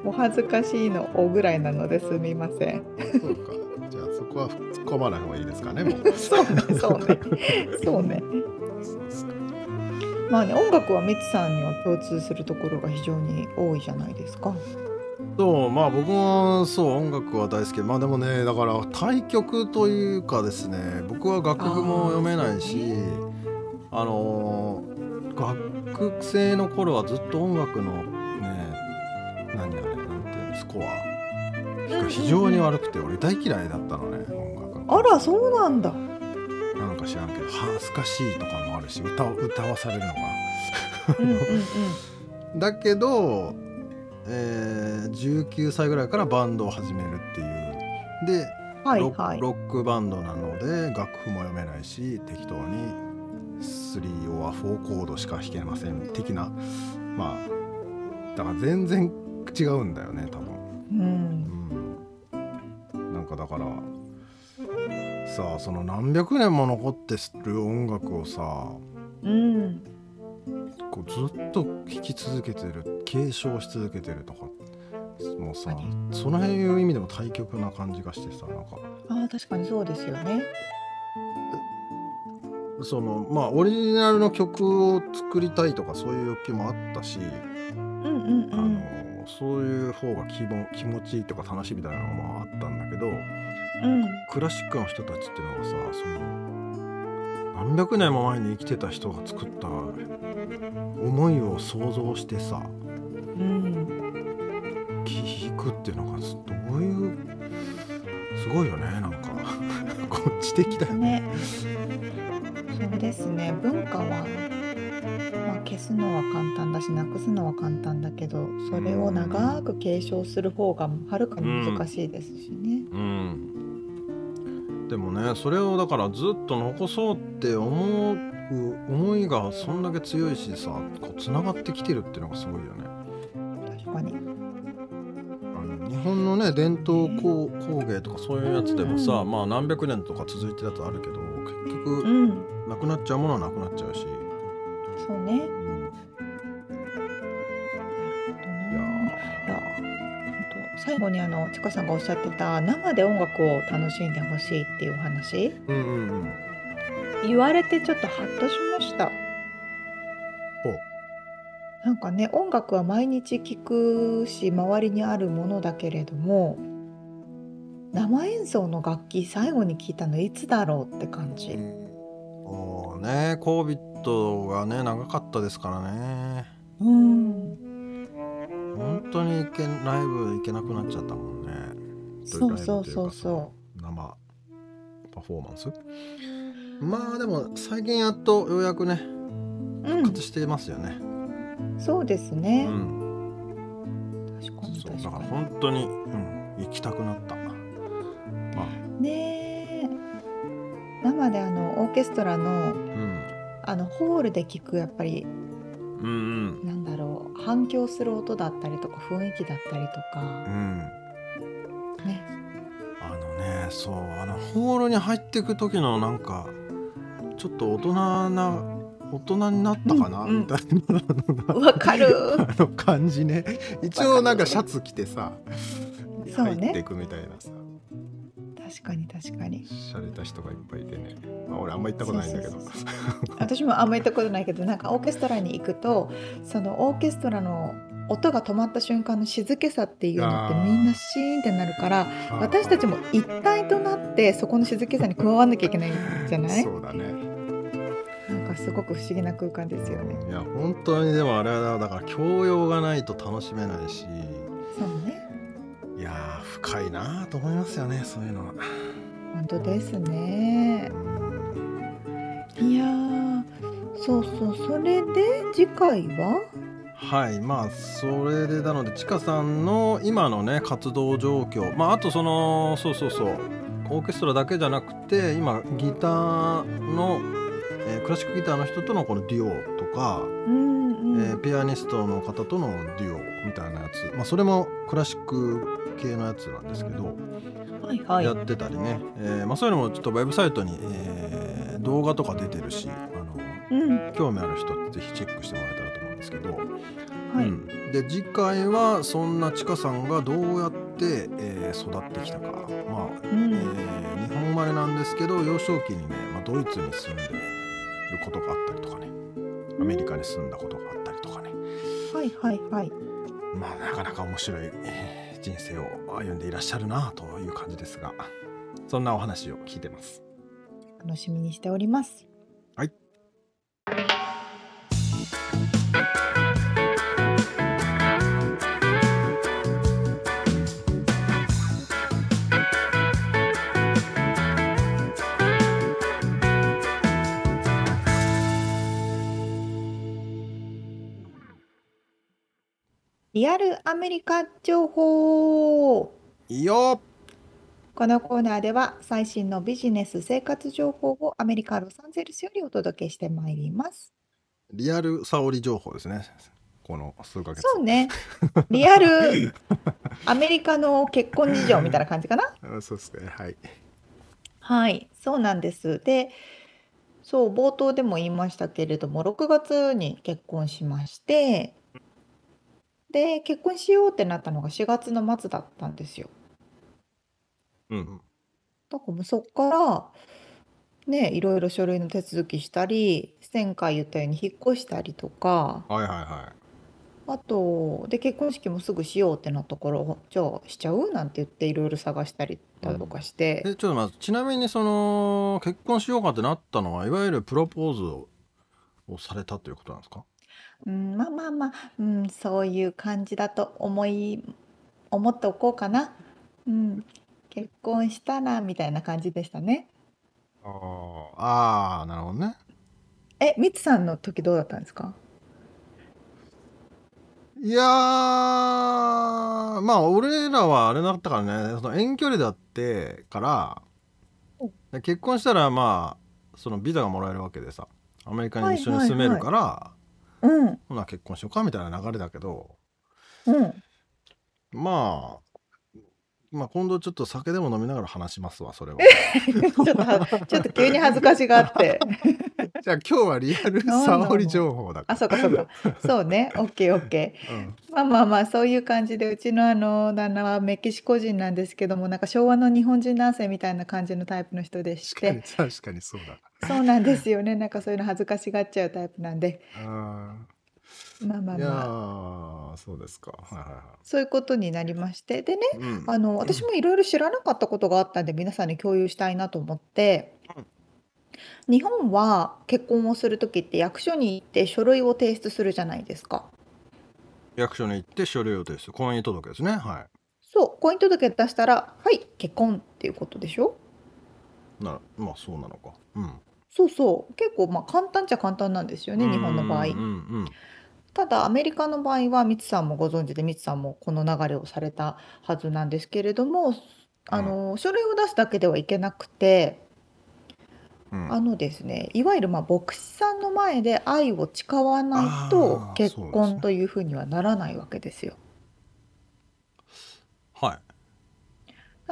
お恥ずかしいのおぐらいなのですみません。そうかじゃあそこは突っ込まない方がいいですかねもうそうね、そうね、そうね。まあね、音楽はミツさんには共通するところが非常に多いじゃないですか。そうまあ僕もそう音楽は大好きまあでもねだから対曲というかですね僕は楽譜も読めないしあのー学生の頃はずっと音楽のね何あれなんていうのスコアが非常に悪くて俺大嫌いだったのね音楽のあら、そうなんだ。なんか知らんけど恥ずかしいとかもあるし歌を歌わされるのがうんうんうん。だけど、えー19歳ぐらいからバンドを始めるっていうで、ロはいはい。ロックバンドなので楽譜も読めないし適当に3オア4コードしか弾けません的なまあだから全然違うんだよね多分。うん。うん、なんかだからさあその何百年も残ってる音楽をさうん。こうずっと聴き続けてる継承し続けてるとかもうさその辺いう意味でも対極な感じがしてさなんかああ、確かにそうですよね。そのまあオリジナルの曲を作りたいとかそういう欲求もあったし、うんうんあうん。のそういう方が気も気持ちいいとか楽しいみたいなのもあったんだけどうん。クラシックの人たちっていうのはさその何百年も前に生きてた人が作った思いを想像してさうん。聞くっていうのがどういうすごいよねなんか こう知的だよね。ね。そうですね。文化は、まあ、消すのは簡単だし、なくすのは簡単だけど、それを長く継承する方がはるかに難しいですしね。うん、でもねそれをだからずっと残そうって思う思いがそんだけ強いしさこうつながってきてるっていうのがすごいよね。確かに。日本のね伝統工工芸とかそういうやつでもさ、うんうんまあ何百年とか続いてるやつあるけど結局うん。なくなっちゃうものはなくなっちゃうし、そうね。うん、いやいや本当最後にあのちかさんがおっしゃってた生で音楽を楽しんでほしいっていうお話ーうんうんうん言われてちょっとハッとしました。なんかね音楽は毎日聴くし周りにあるものだけれども生演奏の楽器最後に聞いたのいつだろうって感じ、もうね COVID がね長かったですからね。うん、本当に行けライブ行けなくなっちゃったもんね。そうそうそうそ生パフォーマンス？まあでも最近やっとようやくねう、う復ん、活してますよね。そうですうね、ん、確かにそうだから確かに本当に、うん、行きたくなった。まあ。ねえ。生であのオーケストラのうん。あのホールで聞くやっぱりうんうん。なんだろう反響する音だったりとか雰囲気だったりとうかん。ね。あのねそうあのホールに入っていく時のなんかちょっと大人な大人になったかな、うん。うんみたいなわかる。あの感じね。一応なんかシャツ着てさね。入っていくみたいなさ。確かに確かに。しゃれた人がいっぱいいてね、まあ、俺あんま行ったことないんだけど。私もあんまり行ったことないけどなんかオーケストラに行くとそのオーケストラの音が止まった瞬間の静けさっていうのってみんなシーンってなるから私たちも一体となってそこの静けさに加わんなきゃいけないじゃない？そうだね。なんかすごく不思議な空間ですよね。いや本当にでもあれはだから教養がないと楽しめないし。そうね。いやー深いなと思いますよねそういうのは。本当ですね。いやーそうそうそれで次回は？はいまあそれでなのでちかさんの今のね活動状況。まああとそのそうそうそう。オーケストラだけじゃなくて今ギターの、えークラシックギターの人とのこのデュオとか、うんうん、えーピアニストの方とのデュオみたいなやつ、まあ、それもクラシック系のやつなんですけど、はいはい。やってたりね、えーまあ、そういうのもちょっとウェブサイトに、えー動画とか出てるしあのうん。興味ある人ぜひチェックしてもらえたらですけど、はい、うん、で次回はそんなちかさんがどうやって、えー育ってきたか。まあ、うん。えー日本生まれなんですけど幼少期にね、まあ、ドイツに住んでることがあったりとかね。アメリカに住んだことがあったりとかね、はいはいはい。まあなかなか面白いえー人生を歩んでいらっしゃるなという感じですがそんなお話を聞いてます。楽しみにしております。リアルアメリカ情報いいよこのコーナーでは最新のビジネス生活情報をアメリカ・ロサンゼルスよりお届けしてまいります。リアル沙織情報ですねこの数ヶ月そうね。リアルアメリカの結婚事情みたいな感じかな？あそうですねはいはい、そうなんです。で、そう、冒頭でも言いましたけれども、6月に結婚しまして、で、結婚しようってなったのが4月の末だったんですよ。うんだからもうそこから、ね、いろいろ書類の手続きしたり、前回言ったように引っ越したりとか、はいはいはい。あと、で、結婚式もすぐしようってなったから、じゃあしちゃうなんて言っていろいろ探したりだとかして、えちょっと待ってちなみにその結婚しようかってなったのはいわゆるプロポーズををされたということなんですか？うん、まあまあまあ、うん、そういう感じだと思い、思っておこうかな。うん、結婚したらみたいな感じでしたね。あーあーなるほどね。え、みつさんの時どうだったんですか？いやーまあ俺らはあれだったからね。その遠距離だってからで結婚したらまあそのビザがもらえるわけでさ。アメリカに一緒に住めるから、うん、ほな結婚しようかみたいな流れだけどうん。まあまあ今度ちょっと酒でも飲みながら話しますわそれは ちょっとは、ちょっと急に恥ずかしがあって。じゃあ今日はリアル沙織情報だかあ、そうかそうか。そうね。オッケーオッケら、うんー。まあまあまあ、そういう感じで、うちのあの旦那はメキシコ人なんですけども、なんか昭和の日本人男性みたいな感じのタイプの人でし確かにて、確かにそうだそうなんですよね。なんかそういうの恥ずかしがっちゃうタイプなんで、あまあまあまあ。ーそうですか。はいはいはそういうことになりまして。でね、い、うん。あの、私もいろいろ知らなかったことがあったんで、皆さんに共有したいなと思って、日本は結婚をするときって役所に行って書類を提出するじゃないですか。役所に行って書類を提出婚姻届ですね。はい。そう、婚姻届出したら、はい、結婚っていうことでしょ？なまあそうなのか。うんそうそう、結構まあ簡単っちゃ簡単なんですよね、日本の場合。ただアメリカの場合は、ミツさんもご存知で、ミツさんもこの流れをされたはずなんですけれども、あの、書類を出すだけではいけなくて、うん。あのですね、いわゆるまあ牧師さんの前で愛を誓わないと結婚というふうにはならないわけですよ。はい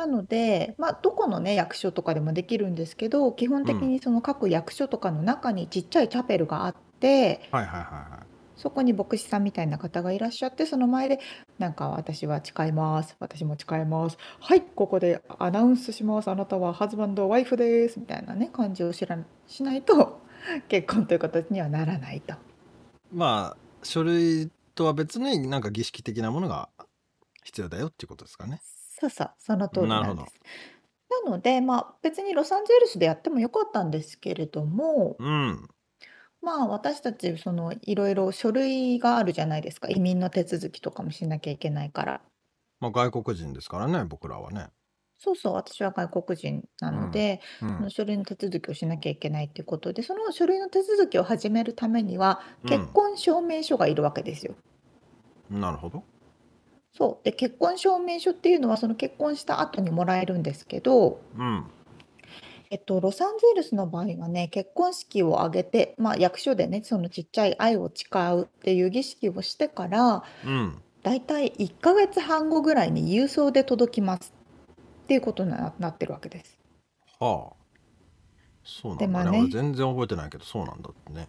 なので、まあ、どこのね、役所とかでもできるんですけど、基本的にその各役所とかの中にちっちゃいチャペルがあって、はいはいはいはいそこに牧師さんみたいな方がいらっしゃってその前でなんか私は誓います私も誓いますはいここでアナウンスしますあなたはハズバンドワイフですみたいなね感じを知らしないと 結婚という形にはならないと。まあ書類とは別になんか儀式的なものが必要だよっていうことですかね。そうそうその通りなんです。なのでまあ別にロサンゼルスでやってもよかったんですけれどもうん。まあ私たちそのいろいろ書類があるじゃないですか移民の手続きとかもしなきゃいけないから。まあ外国人ですからね僕らはね。そうそう私は外国人なので、うん。その書類の手続きをしなきゃいけないっていうことでその書類の手続きを始めるためにはうん結婚証明書がいるわけですよ。なるほど。そうで結婚証明書っていうのはその結婚した後にもらえるんですけど、うん。えっと、ロサンゼルスの場合はね結婚式を挙げて、まあ、役所でねそのちっちゃい愛を誓うっていう儀式をしてからうん。だいたい1ヶ月半後ぐらいに郵送で届きますっていうことにななってるわけです。はあ。そうなんだね。俺全然覚えてないけどそうなんだってね。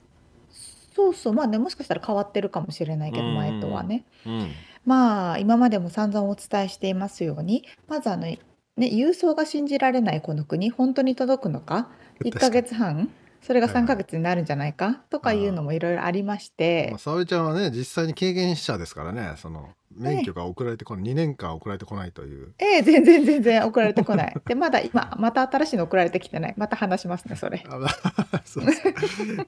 そうそうまあねもしかしたら変わってるかもしれないけどうん前とはね。うん。まあ今までも散々お伝えしていますようにまずあのね郵送が信じられないこの国本当に届くのか1ヶ月半それが3ヶ月になるんじゃないかとかいうのもいろいろありまして。まあ、沙織ちゃんはね実際に経験者ですからねその免許が送られてこない、2年間送られてこないという。ええ全然全然送られてこない。でまだ今また新しいの送られてきてない。また話しますねそれ。あそうですか。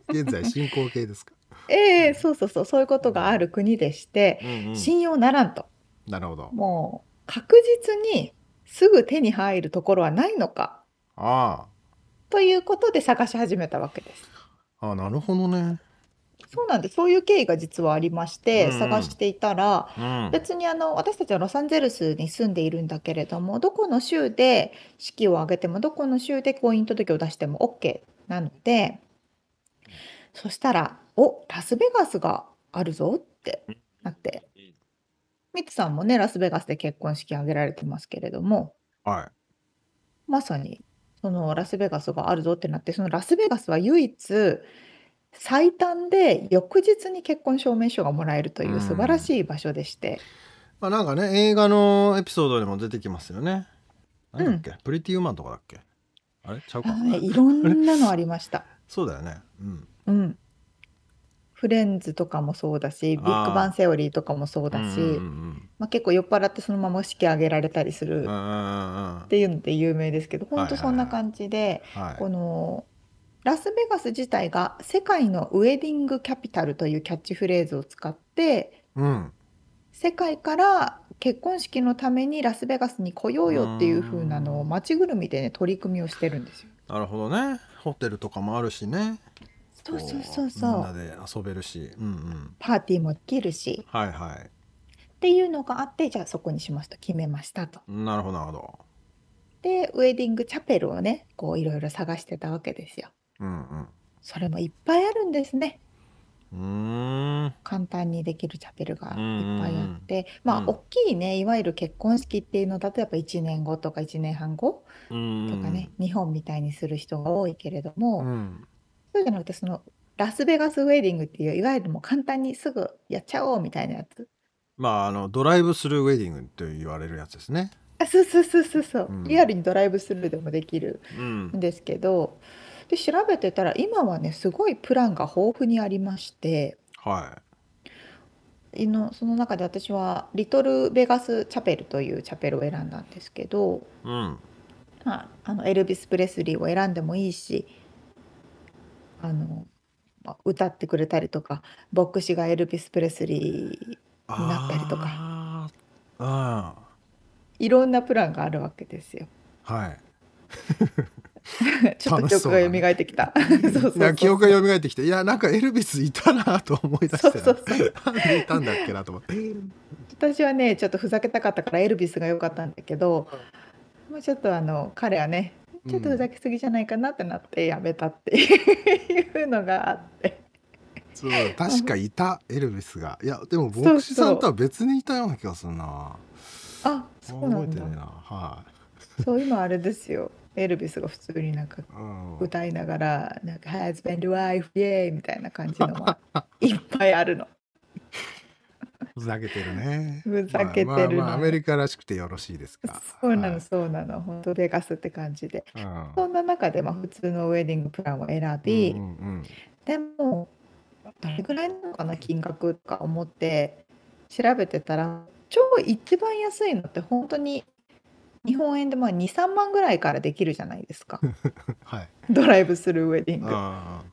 現在進行形ですか、ええそうそうそうそういうことがある国でしてうんうん。信用ならんと。なるほど。もう確実にすぐ手に入るところはないのか。あということで探し始めたわけです。あああなるほどね。そうなんです。そういう経緯が実はありまして、うんうん。探していたらうん。別にあの私たちはロサンゼルスに住んでいるんだけれどもどこの州で式を挙げてもどこの州で婚姻届を出しても OK なのでそしたら「おラスベガスがあるぞ」ってなって。ミツさんもねラスベガスで結婚式挙げられてますけれども。はい。まさにそのラスベガスがあるぞってなってそのラスベガスは唯一最短で翌日に結婚証明書がもらえるという素晴らしい場所でして、まあなんかね映画のエピソードでも出てきますよね。なんだっけ、プリティウーマンとかだっけ？あれ？ちゃうか。はい、いろんなのありました。そうだよね。うん。うん。フレンズとかもそうだし、ビッグバンセオリーとかもそうだし、うんうんまあ、結構酔っ払ってそのまま式挙げられたりするうんうんうんうん。っていうので有名ですけど、本当そんな感じで、はい。このラスベガス自体が世界のウェディングキャピタルというキャッチフレーズを使って、うん世界から結婚式のためにラスベガスに来ようよっていう風なのを街ぐるみでね取り組みをしてるんですよ。なるほどね。ホテルとかもあるしねそうそうそうこそう。みんなで遊べるし。うんうん。パーティーもできるし。はいはい。っていうのがあってじゃあそこにしますと決めましたと。なるほどなるほど。でウェディングチャペルをねこういろいろ探してたわけですよ。うんそれもいっぱいあるんですね。うん。簡単にできるチャペルがいっうんぱいあって。まあ、うん。大きいねいわゆる結婚式っていうのだとやっぱ1年後とか1年半後うんとかね、日本みたいにする人が多いけれども、うんそうじゃなくてそのラスベガスウェディングっていういわゆるもう簡単にすぐやっちゃおうみたいなやつ。まああのドライブスルーウェディングと言われるやつですね。あそうそうそうそうそう、うん。リアルにドライブスルーでもできるうん。んですけどで調べてたら今はねすごいプランが豊富にありまして。はいのその中で私はリトルベガスチャペルというチャペルを選んだんですけど、うん。まあ、あのエルビス・プレスリーを選んでもいいしあの、まあ歌ってくれたりとか牧師がエルビス・プレスリーになったりとか。あー。あいろんなプランがあるわけですよ。ーはい。ちょっと記憶が蘇ってきた。そうそうそう憶が蘇ってきていやなんかエルビスいたなと思い出してそうそうそう。なんでいたんだっけなと思って。私はねちょっとふざけたかったからエルビスが良かったんだけど、もうちょっとあの彼はねちょっとふざけすぎじゃないかなってなってやめたっていうのがあって。そう確かいたエルビスが。いやでも牧師さんとは別にいたような気がするな。あそうなんだ。覚えてな。い。そう今あれですよ。エルビスが普通になんか歌いながらなんか「ハズベンドワイエーイ」みたいな感じのがいっぱいあるの。ふざけてるね。ふざけてるまあまあまあアのメリカらしくてよろしいですか。そうなの、はいそうなの。本当ベガスって感じで。うんそんな中で、まあ、普通のウェディングプランを選び、うんうんでも、どれぐらいなのかな、金額とか思って調べてたら、超一番安いのって本当に日本円でまあ2、3万ぐらいからできるじゃないですか。う んはい。ドライブするウェディング。あ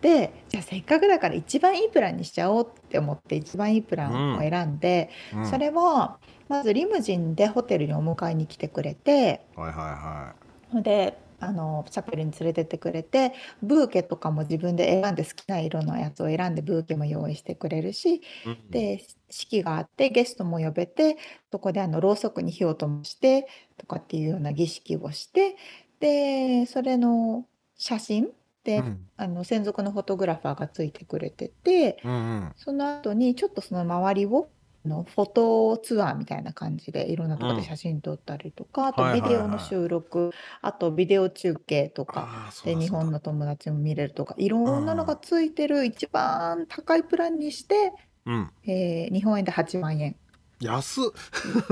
で、じゃあせっかくだから一番いいプランにしちゃおうって思って一番いいプランを選んで、ーうん。それはまずリムジンでホテルにお迎えに来てくれて、はいはいはであのチャペルに連れてってくれてブーケとかも自分で選んで好きな色のやつを選んでブーケも用意してくれるしい。うん。で式があってゲストも呼べてそこであのろうそくに火を灯してとかっていうような儀式をしてでそれの写真で、うん。あの専属のフォトグラファーがついてくれててうんうん。その後にちょっとその周りをあのフォトツアーみたいな感じでいろんなところで写真撮ったりとか、あとはいはいはい。ビデオの収録、あとビデオ中継とかで日本の友達も見れるとかいろんなのがついてる一番高いプランにして、うん。えー日本円で8万円。安っ。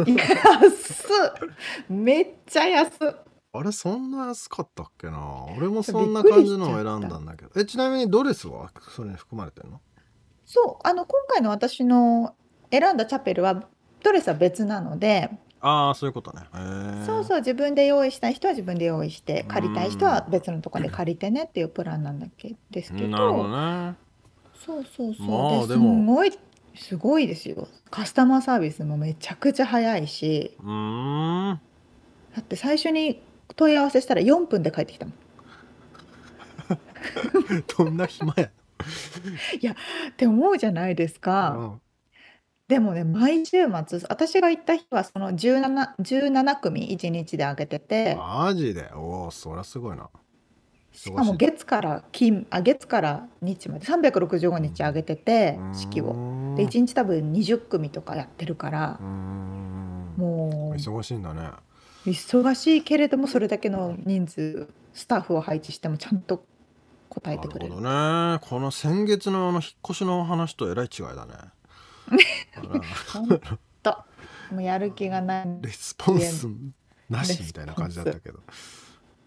安っ。めっちゃ安っあれそんな安かったっけな？俺もそんな感じのを選んだんだけど。えちなみにドレスはそれに含まれてるの？そうあの今回の私の選んだチャペルはドレスは別なので、ああそういうことね。そうそう自分で用意したい人は自分で用意して借りたい人は別のところで借りてねっていうプランなんだけですけど。なるほどね。そうそうそう、まあですごいすごいですよ。カスタマーサービスもめちゃくちゃ早いし。うーん。だって最初に問い合わせしたら4分で帰ってきたもん。どんな暇 や。って思うじゃないですか、うん。でもね毎週末私が行った日はその 17, 17組1日であげてて。マジで？おおそりゃすごいな。しかも月から金あ月から日まで365日あげてて式を。で1日多分20組とかやってるから。もう。忙しいんだね忙しいけれどもそれだけの人数スタッフを配置してもちゃんと答えてくれる。なるほどね。この先月のあの引っ越しの話とえらい違いだね。あらほんともうやる気がない。レスポンスなしみたいな感じだったけど。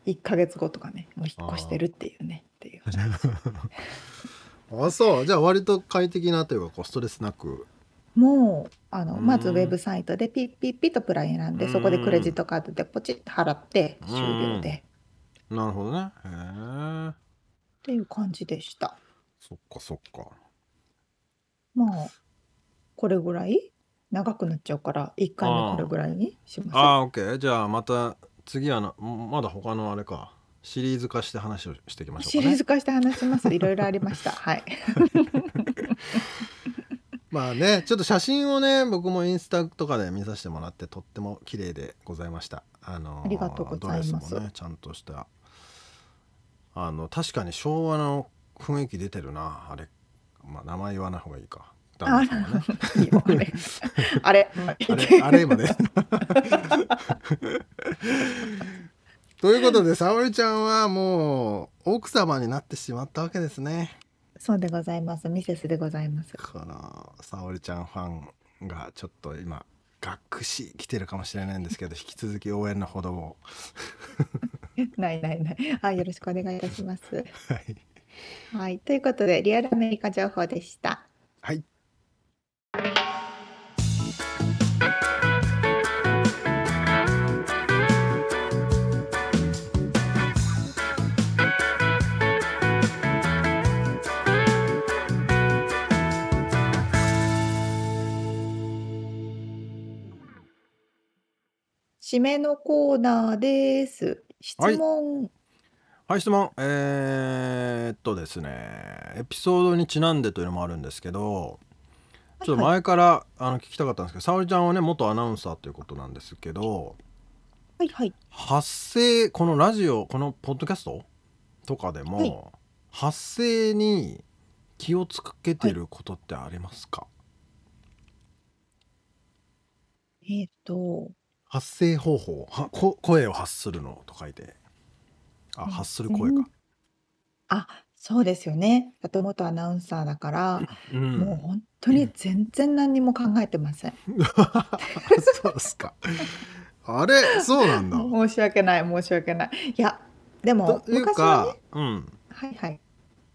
1ヶ月後とかねもう引っ越してるっていうねっていう あそう。じゃあ割と快適なというかこうストレスなくもうあのうん。まずウェブサイトでピッピッピッとプラン選んでそこでクレジットカードでポチッと払ってうん。終了で。なるほどね。へえっていう感じでした。そっかそっか。まあこれぐらい長くなっちゃうから1回目これぐらいにします。ああーオッケー。じゃあまた次はなまだ他のあれか。シリーズ化して話をしていきましょうかね。シリーズ化して話します。いろいろありました。はい まあねちょっと写真をね僕もインスタとかで見させてもらってとっても綺麗でございました。あのーありがとうございます。ドレスもねちゃんとした。あの確かに昭和の雰囲気出てるなあれ。まあ名前言わない方がいいか。旦那さんはね。あれ あれ。あれあれ今ね。ということで沙織ちゃんはもう奥様になってしまったわけですねそうでございます。ミセスでございます。この沙織ちゃんファンがちょっと今学士来てるかもしれないんですけど 引き続き応援のほどを。ないないない。あよろしくお願いいたします。はい、はい。ということでリアルアメリカ情報でした。はい、締めのコーナーです。質問、はい、質問。えー、っとですね。エピソードにちなんでというのもあるんですけどちょっと前からあの聞きたかったんですけど沙織ちゃんはね元アナウンサーということなんですけどはいはい。発声このラジオこのポッドキャストとかでも、はい。発声に気をつけてることってありますか、えっ、と発声方法はこ声を発するのと書いてあうん発する声か、あそうですよね。だって元アナウンサーだから、う。もうん本当に全然何にも考えてません。そうっすか。あれ、そうなんだ。申し訳ない、申し訳ない。いや、でもという昔はねか、、うん。はいはい。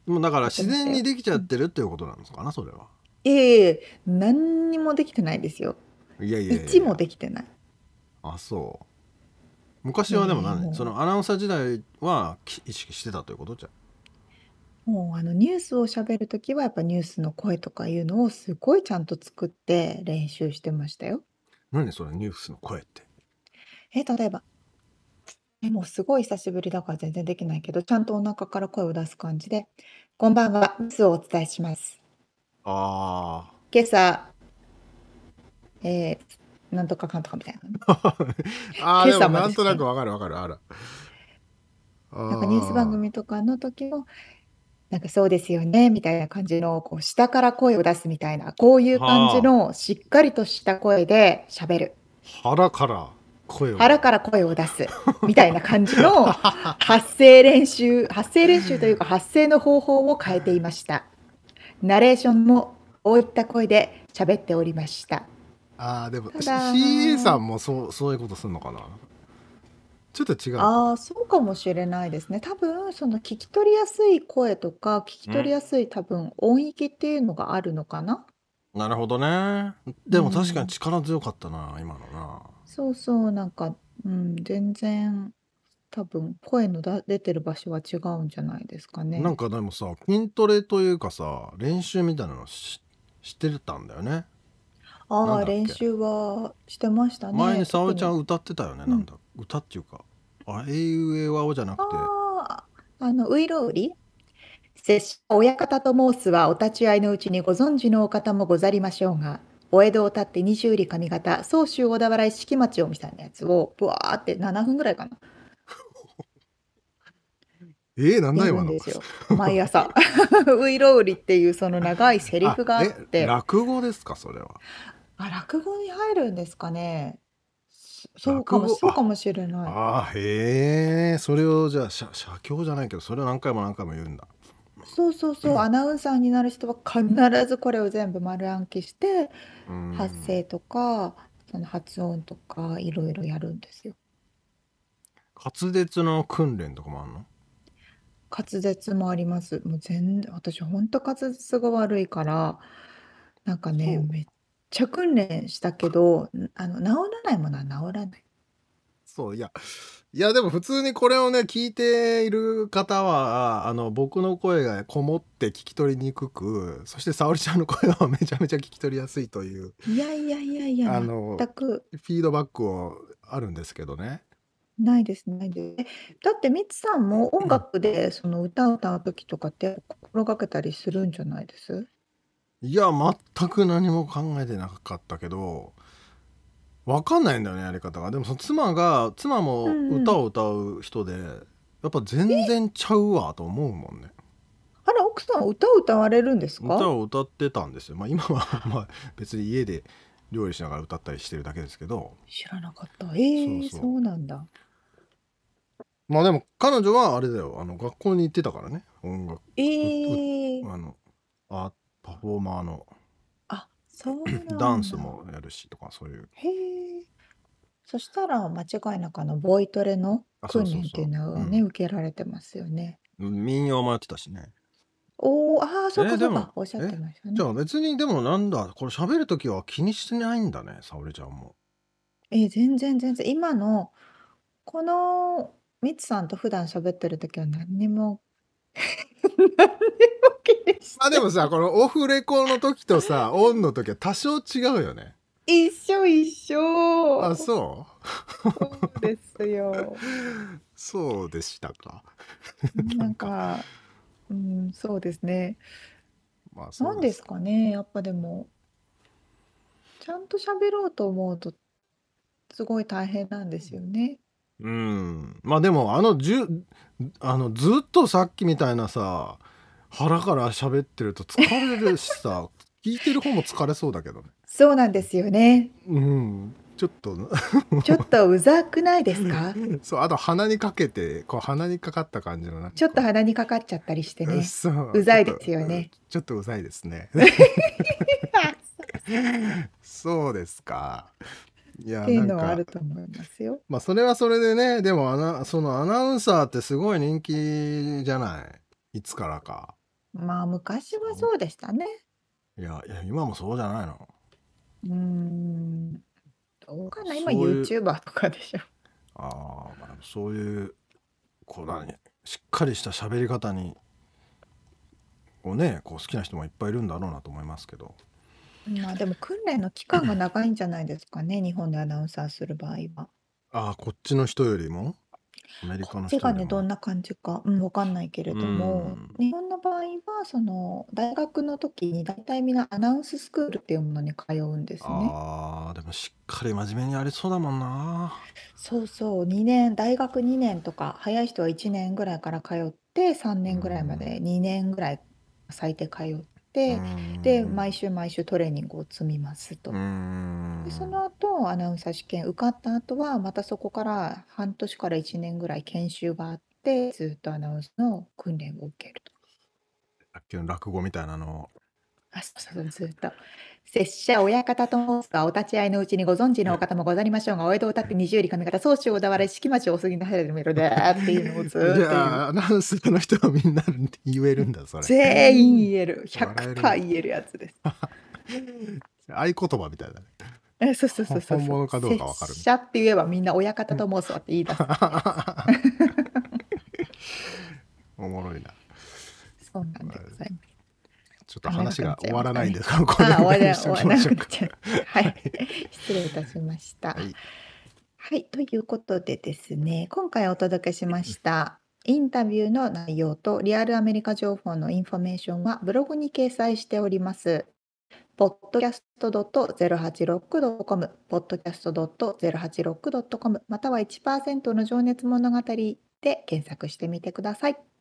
もうだから自然にできちゃってるっていうことなんですかな、それは。いえいえ、何にもできてないですよ。いやいやいや1もできてない。あ、そう。昔はでも何そのアナウンサー時代はき意識してたということ？じゃもうあのニュースを喋るときはやっぱニュースの声とかいうのをすごいちゃんと作って練習してましたよ。何それニュースの声って？え、例えば、え、もうすごい久しぶりだから全然できないけど、ちゃんとお腹から声を出す感じで、こんばんは、ニュースをお伝えします。あ今朝、えー、なんとかかんとかみたいな ね。あ。ああ、でもなんとなくわかるわかる、あら。なんかニュース番組とかの時も、なんかそうですよね、みたいな感じの、こう下から声を出すみたいな、こういう感じのしっかりとした声で喋る。腹から声を。腹から声を出すみたいな感じの 発声練習発声練習というか発声の方法を変えていましたナレーションもこういった声で喋っておりましたああ、でも CA さんもそうそういうことするのかな？ちょっと違う。ああそうかもしれないですね多分その聞き取りやすい声とか聞き取りやすい多分音域っていうのがあるのかな、なるほどね。でもうん確かに力強かったな、今のな。そうそうなんかうん全然多分声のだ出てる場所は違うんじゃないですかねなんかでもさ筋トレというかさ練習みたいなのししてたんだよねああなんだっけ？練習はしてましたね前に沙織ちゃん歌ってたよね、うん。なんだ？歌っていうか。あえいうえわおじゃなくて。ああ、あの、ういろうり拙者親方と申すはお立ち会いのうちにご存知のお方もござりましょうが、お江戸を立って二十里上方、総州小田原石木町をみたいなやつを、ぶわーって7分ぐらいかな。えー、なんだや今の？るんですよ。毎朝。ういろうりっていうその長いセリフがあっえて、あ落語ですかそれは？落語に入るんですかね。そそうかも、そうかもしれない。あーへえそれをじゃあ写写経じゃないけどそれを何回も何回も言うんだそうそうそう、アナウンサーになる人は必ずこれを全部丸暗記して、うん発声とかその発音とかいろいろやるんですよ。滑舌の訓練とかもあんの？滑舌もあります。もう全然私本当滑舌が悪いからなんかねそうめっちゃ訓練したけどんあの治らないものは治らない。そういやいやでも普通にこれをね聞いている方はあの僕の声がこもって聞き取りにくくそして沙織ちゃんの声は めちゃめちゃ聞き取りやすいといういやいやいやいやあの全くフィードバックをあるんですけどねないですないです。えだってミツさんも音楽でその歌を歌う時とかって心がけたりするんじゃないです？いや全く何も考えてなかったけどわかんないんだよねやり方が。でもその妻が妻も歌を歌う人で、やっぱ全然ちゃうわと思うもんね。あら奥さん歌を歌われるんですか？歌を歌ってたんですよ。まあ今は まあ別に家で料理しながら歌ったりしてるだけですけど。知らなかった。えー、そうなんだ。まあでも彼女はあれだよ。あの学校に行ってたからね。音楽えー、あのアーパフォーマーのあ、そうなんだ。ダンスもやるしとかそういうへえ。そしたら間違いなくあのボイトレのあそうそうそう訓練っていうのはね、うん受けられてますよね。民謡もやってたしねおお、ああ、そうかそうか、おっしゃってましたねじゃ。あ別にでもなんだこれ喋る時は気にしてないんだね沙織ちゃんもえー、全然全然今のこのミツさんと普段喋ってる時は何にも何にも気にしてあでもさこのオフレコの時とさ オンの時は多少違うよね一緒一緒。あそう？そうですよ。そうでしたかなんか、うん、そうですね。まあそうなんですかね、やっぱでも、ちゃんと喋ろうと思うと、すごい大変なんですよね。うん。まあでもあのじゅあのずっとさっきみたいなさ腹から喋ってると疲れるしさ 聞いてる方も疲れそうだけどね。そうなんですよね。うん。ちょっと。ちょっとうざくないですか？そうあと鼻にかけてこう鼻にかかった感じのちょっと鼻にかかっちゃったりしてね。そう。うざいですよね。ちょっとうざいですね。そうですかいやっていうのはあると思いますよ。まあそれはそれでねでもアナそのアナウンサーってすごい人気じゃない？いつからか。まあ昔はそうでしたね。いやいや今もそうじゃないの。うーん。どうかな？今そういう YouTuber とかでしょ。ああまあそういうこう何？しっかりした喋り方にこうねこう好きな人もいっぱいいるんだろうなと思いますけどまあでも訓練の期間が長いんじゃないですかね日本でアナウンサーする場合は。ああこっちの人よりも？アメリカこっちの人よりねどんな感じか、うん、わかんないけれどもうん。日本の場合はその大学の時に大体みんなアナウンススクールっていうものに通うんですね。ああでもしっかり真面目にやりそうだもんな。そうそう2年大学2年とか早い人は1年ぐらいから通って3年ぐらいまで2年ぐらい最低通ってで毎週毎週トレーニングを積みますと。でその後アナウンサー試験受かった後はまたそこから半年から1年ぐらい研修があってずっとアナウンスの訓練を受けると。さっきの落語みたいなのをあそうそうずっと「拙者親方と申すかお立ち会いのうちにご存知のお方もござりましょうがお江戸を立って二十里上方宗主小田原式町をお過ぎなされるで」っていうのをずっとじ言う。ゃあアナウンスの人はみんな言えるんだそれ 全員言える笑える100%言えるやつです。合言葉みたいだねえそうそうそうそう。本物かどうかわかる拙者って言えばみんな親方と申すわって言い出す。おもろいなそうなんでございます。ちょっと話が終わらないんですあ、が、これ終わりにしと終わらなきましょうか。はい。失礼いたしました。はいはい、ということでですね、今回お届けしましたインタビューの内容とリアルアメリカ情報のインフォメーションはブログに掲載しております。podcast.086.com、podcast.086.com、または1%の情熱物語で検索してみてください。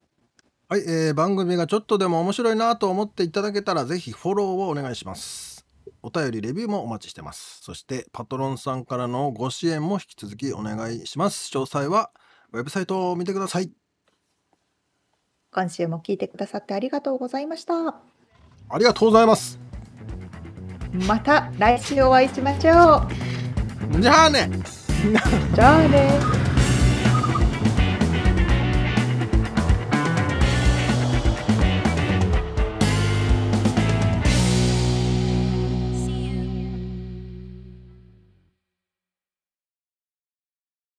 はい、えー番組がちょっとでも面白いなと思っていただけたらぜひフォローをお願いしますお便りレビューもお待ちしてますそしてパトロンさんからのご支援も引き続きお願いします詳細はウェブサイトを見てください今週も聞いてくださってありがとうございました。ありがとうございますまた来週お会いしましょう。じゃあねじゃあね。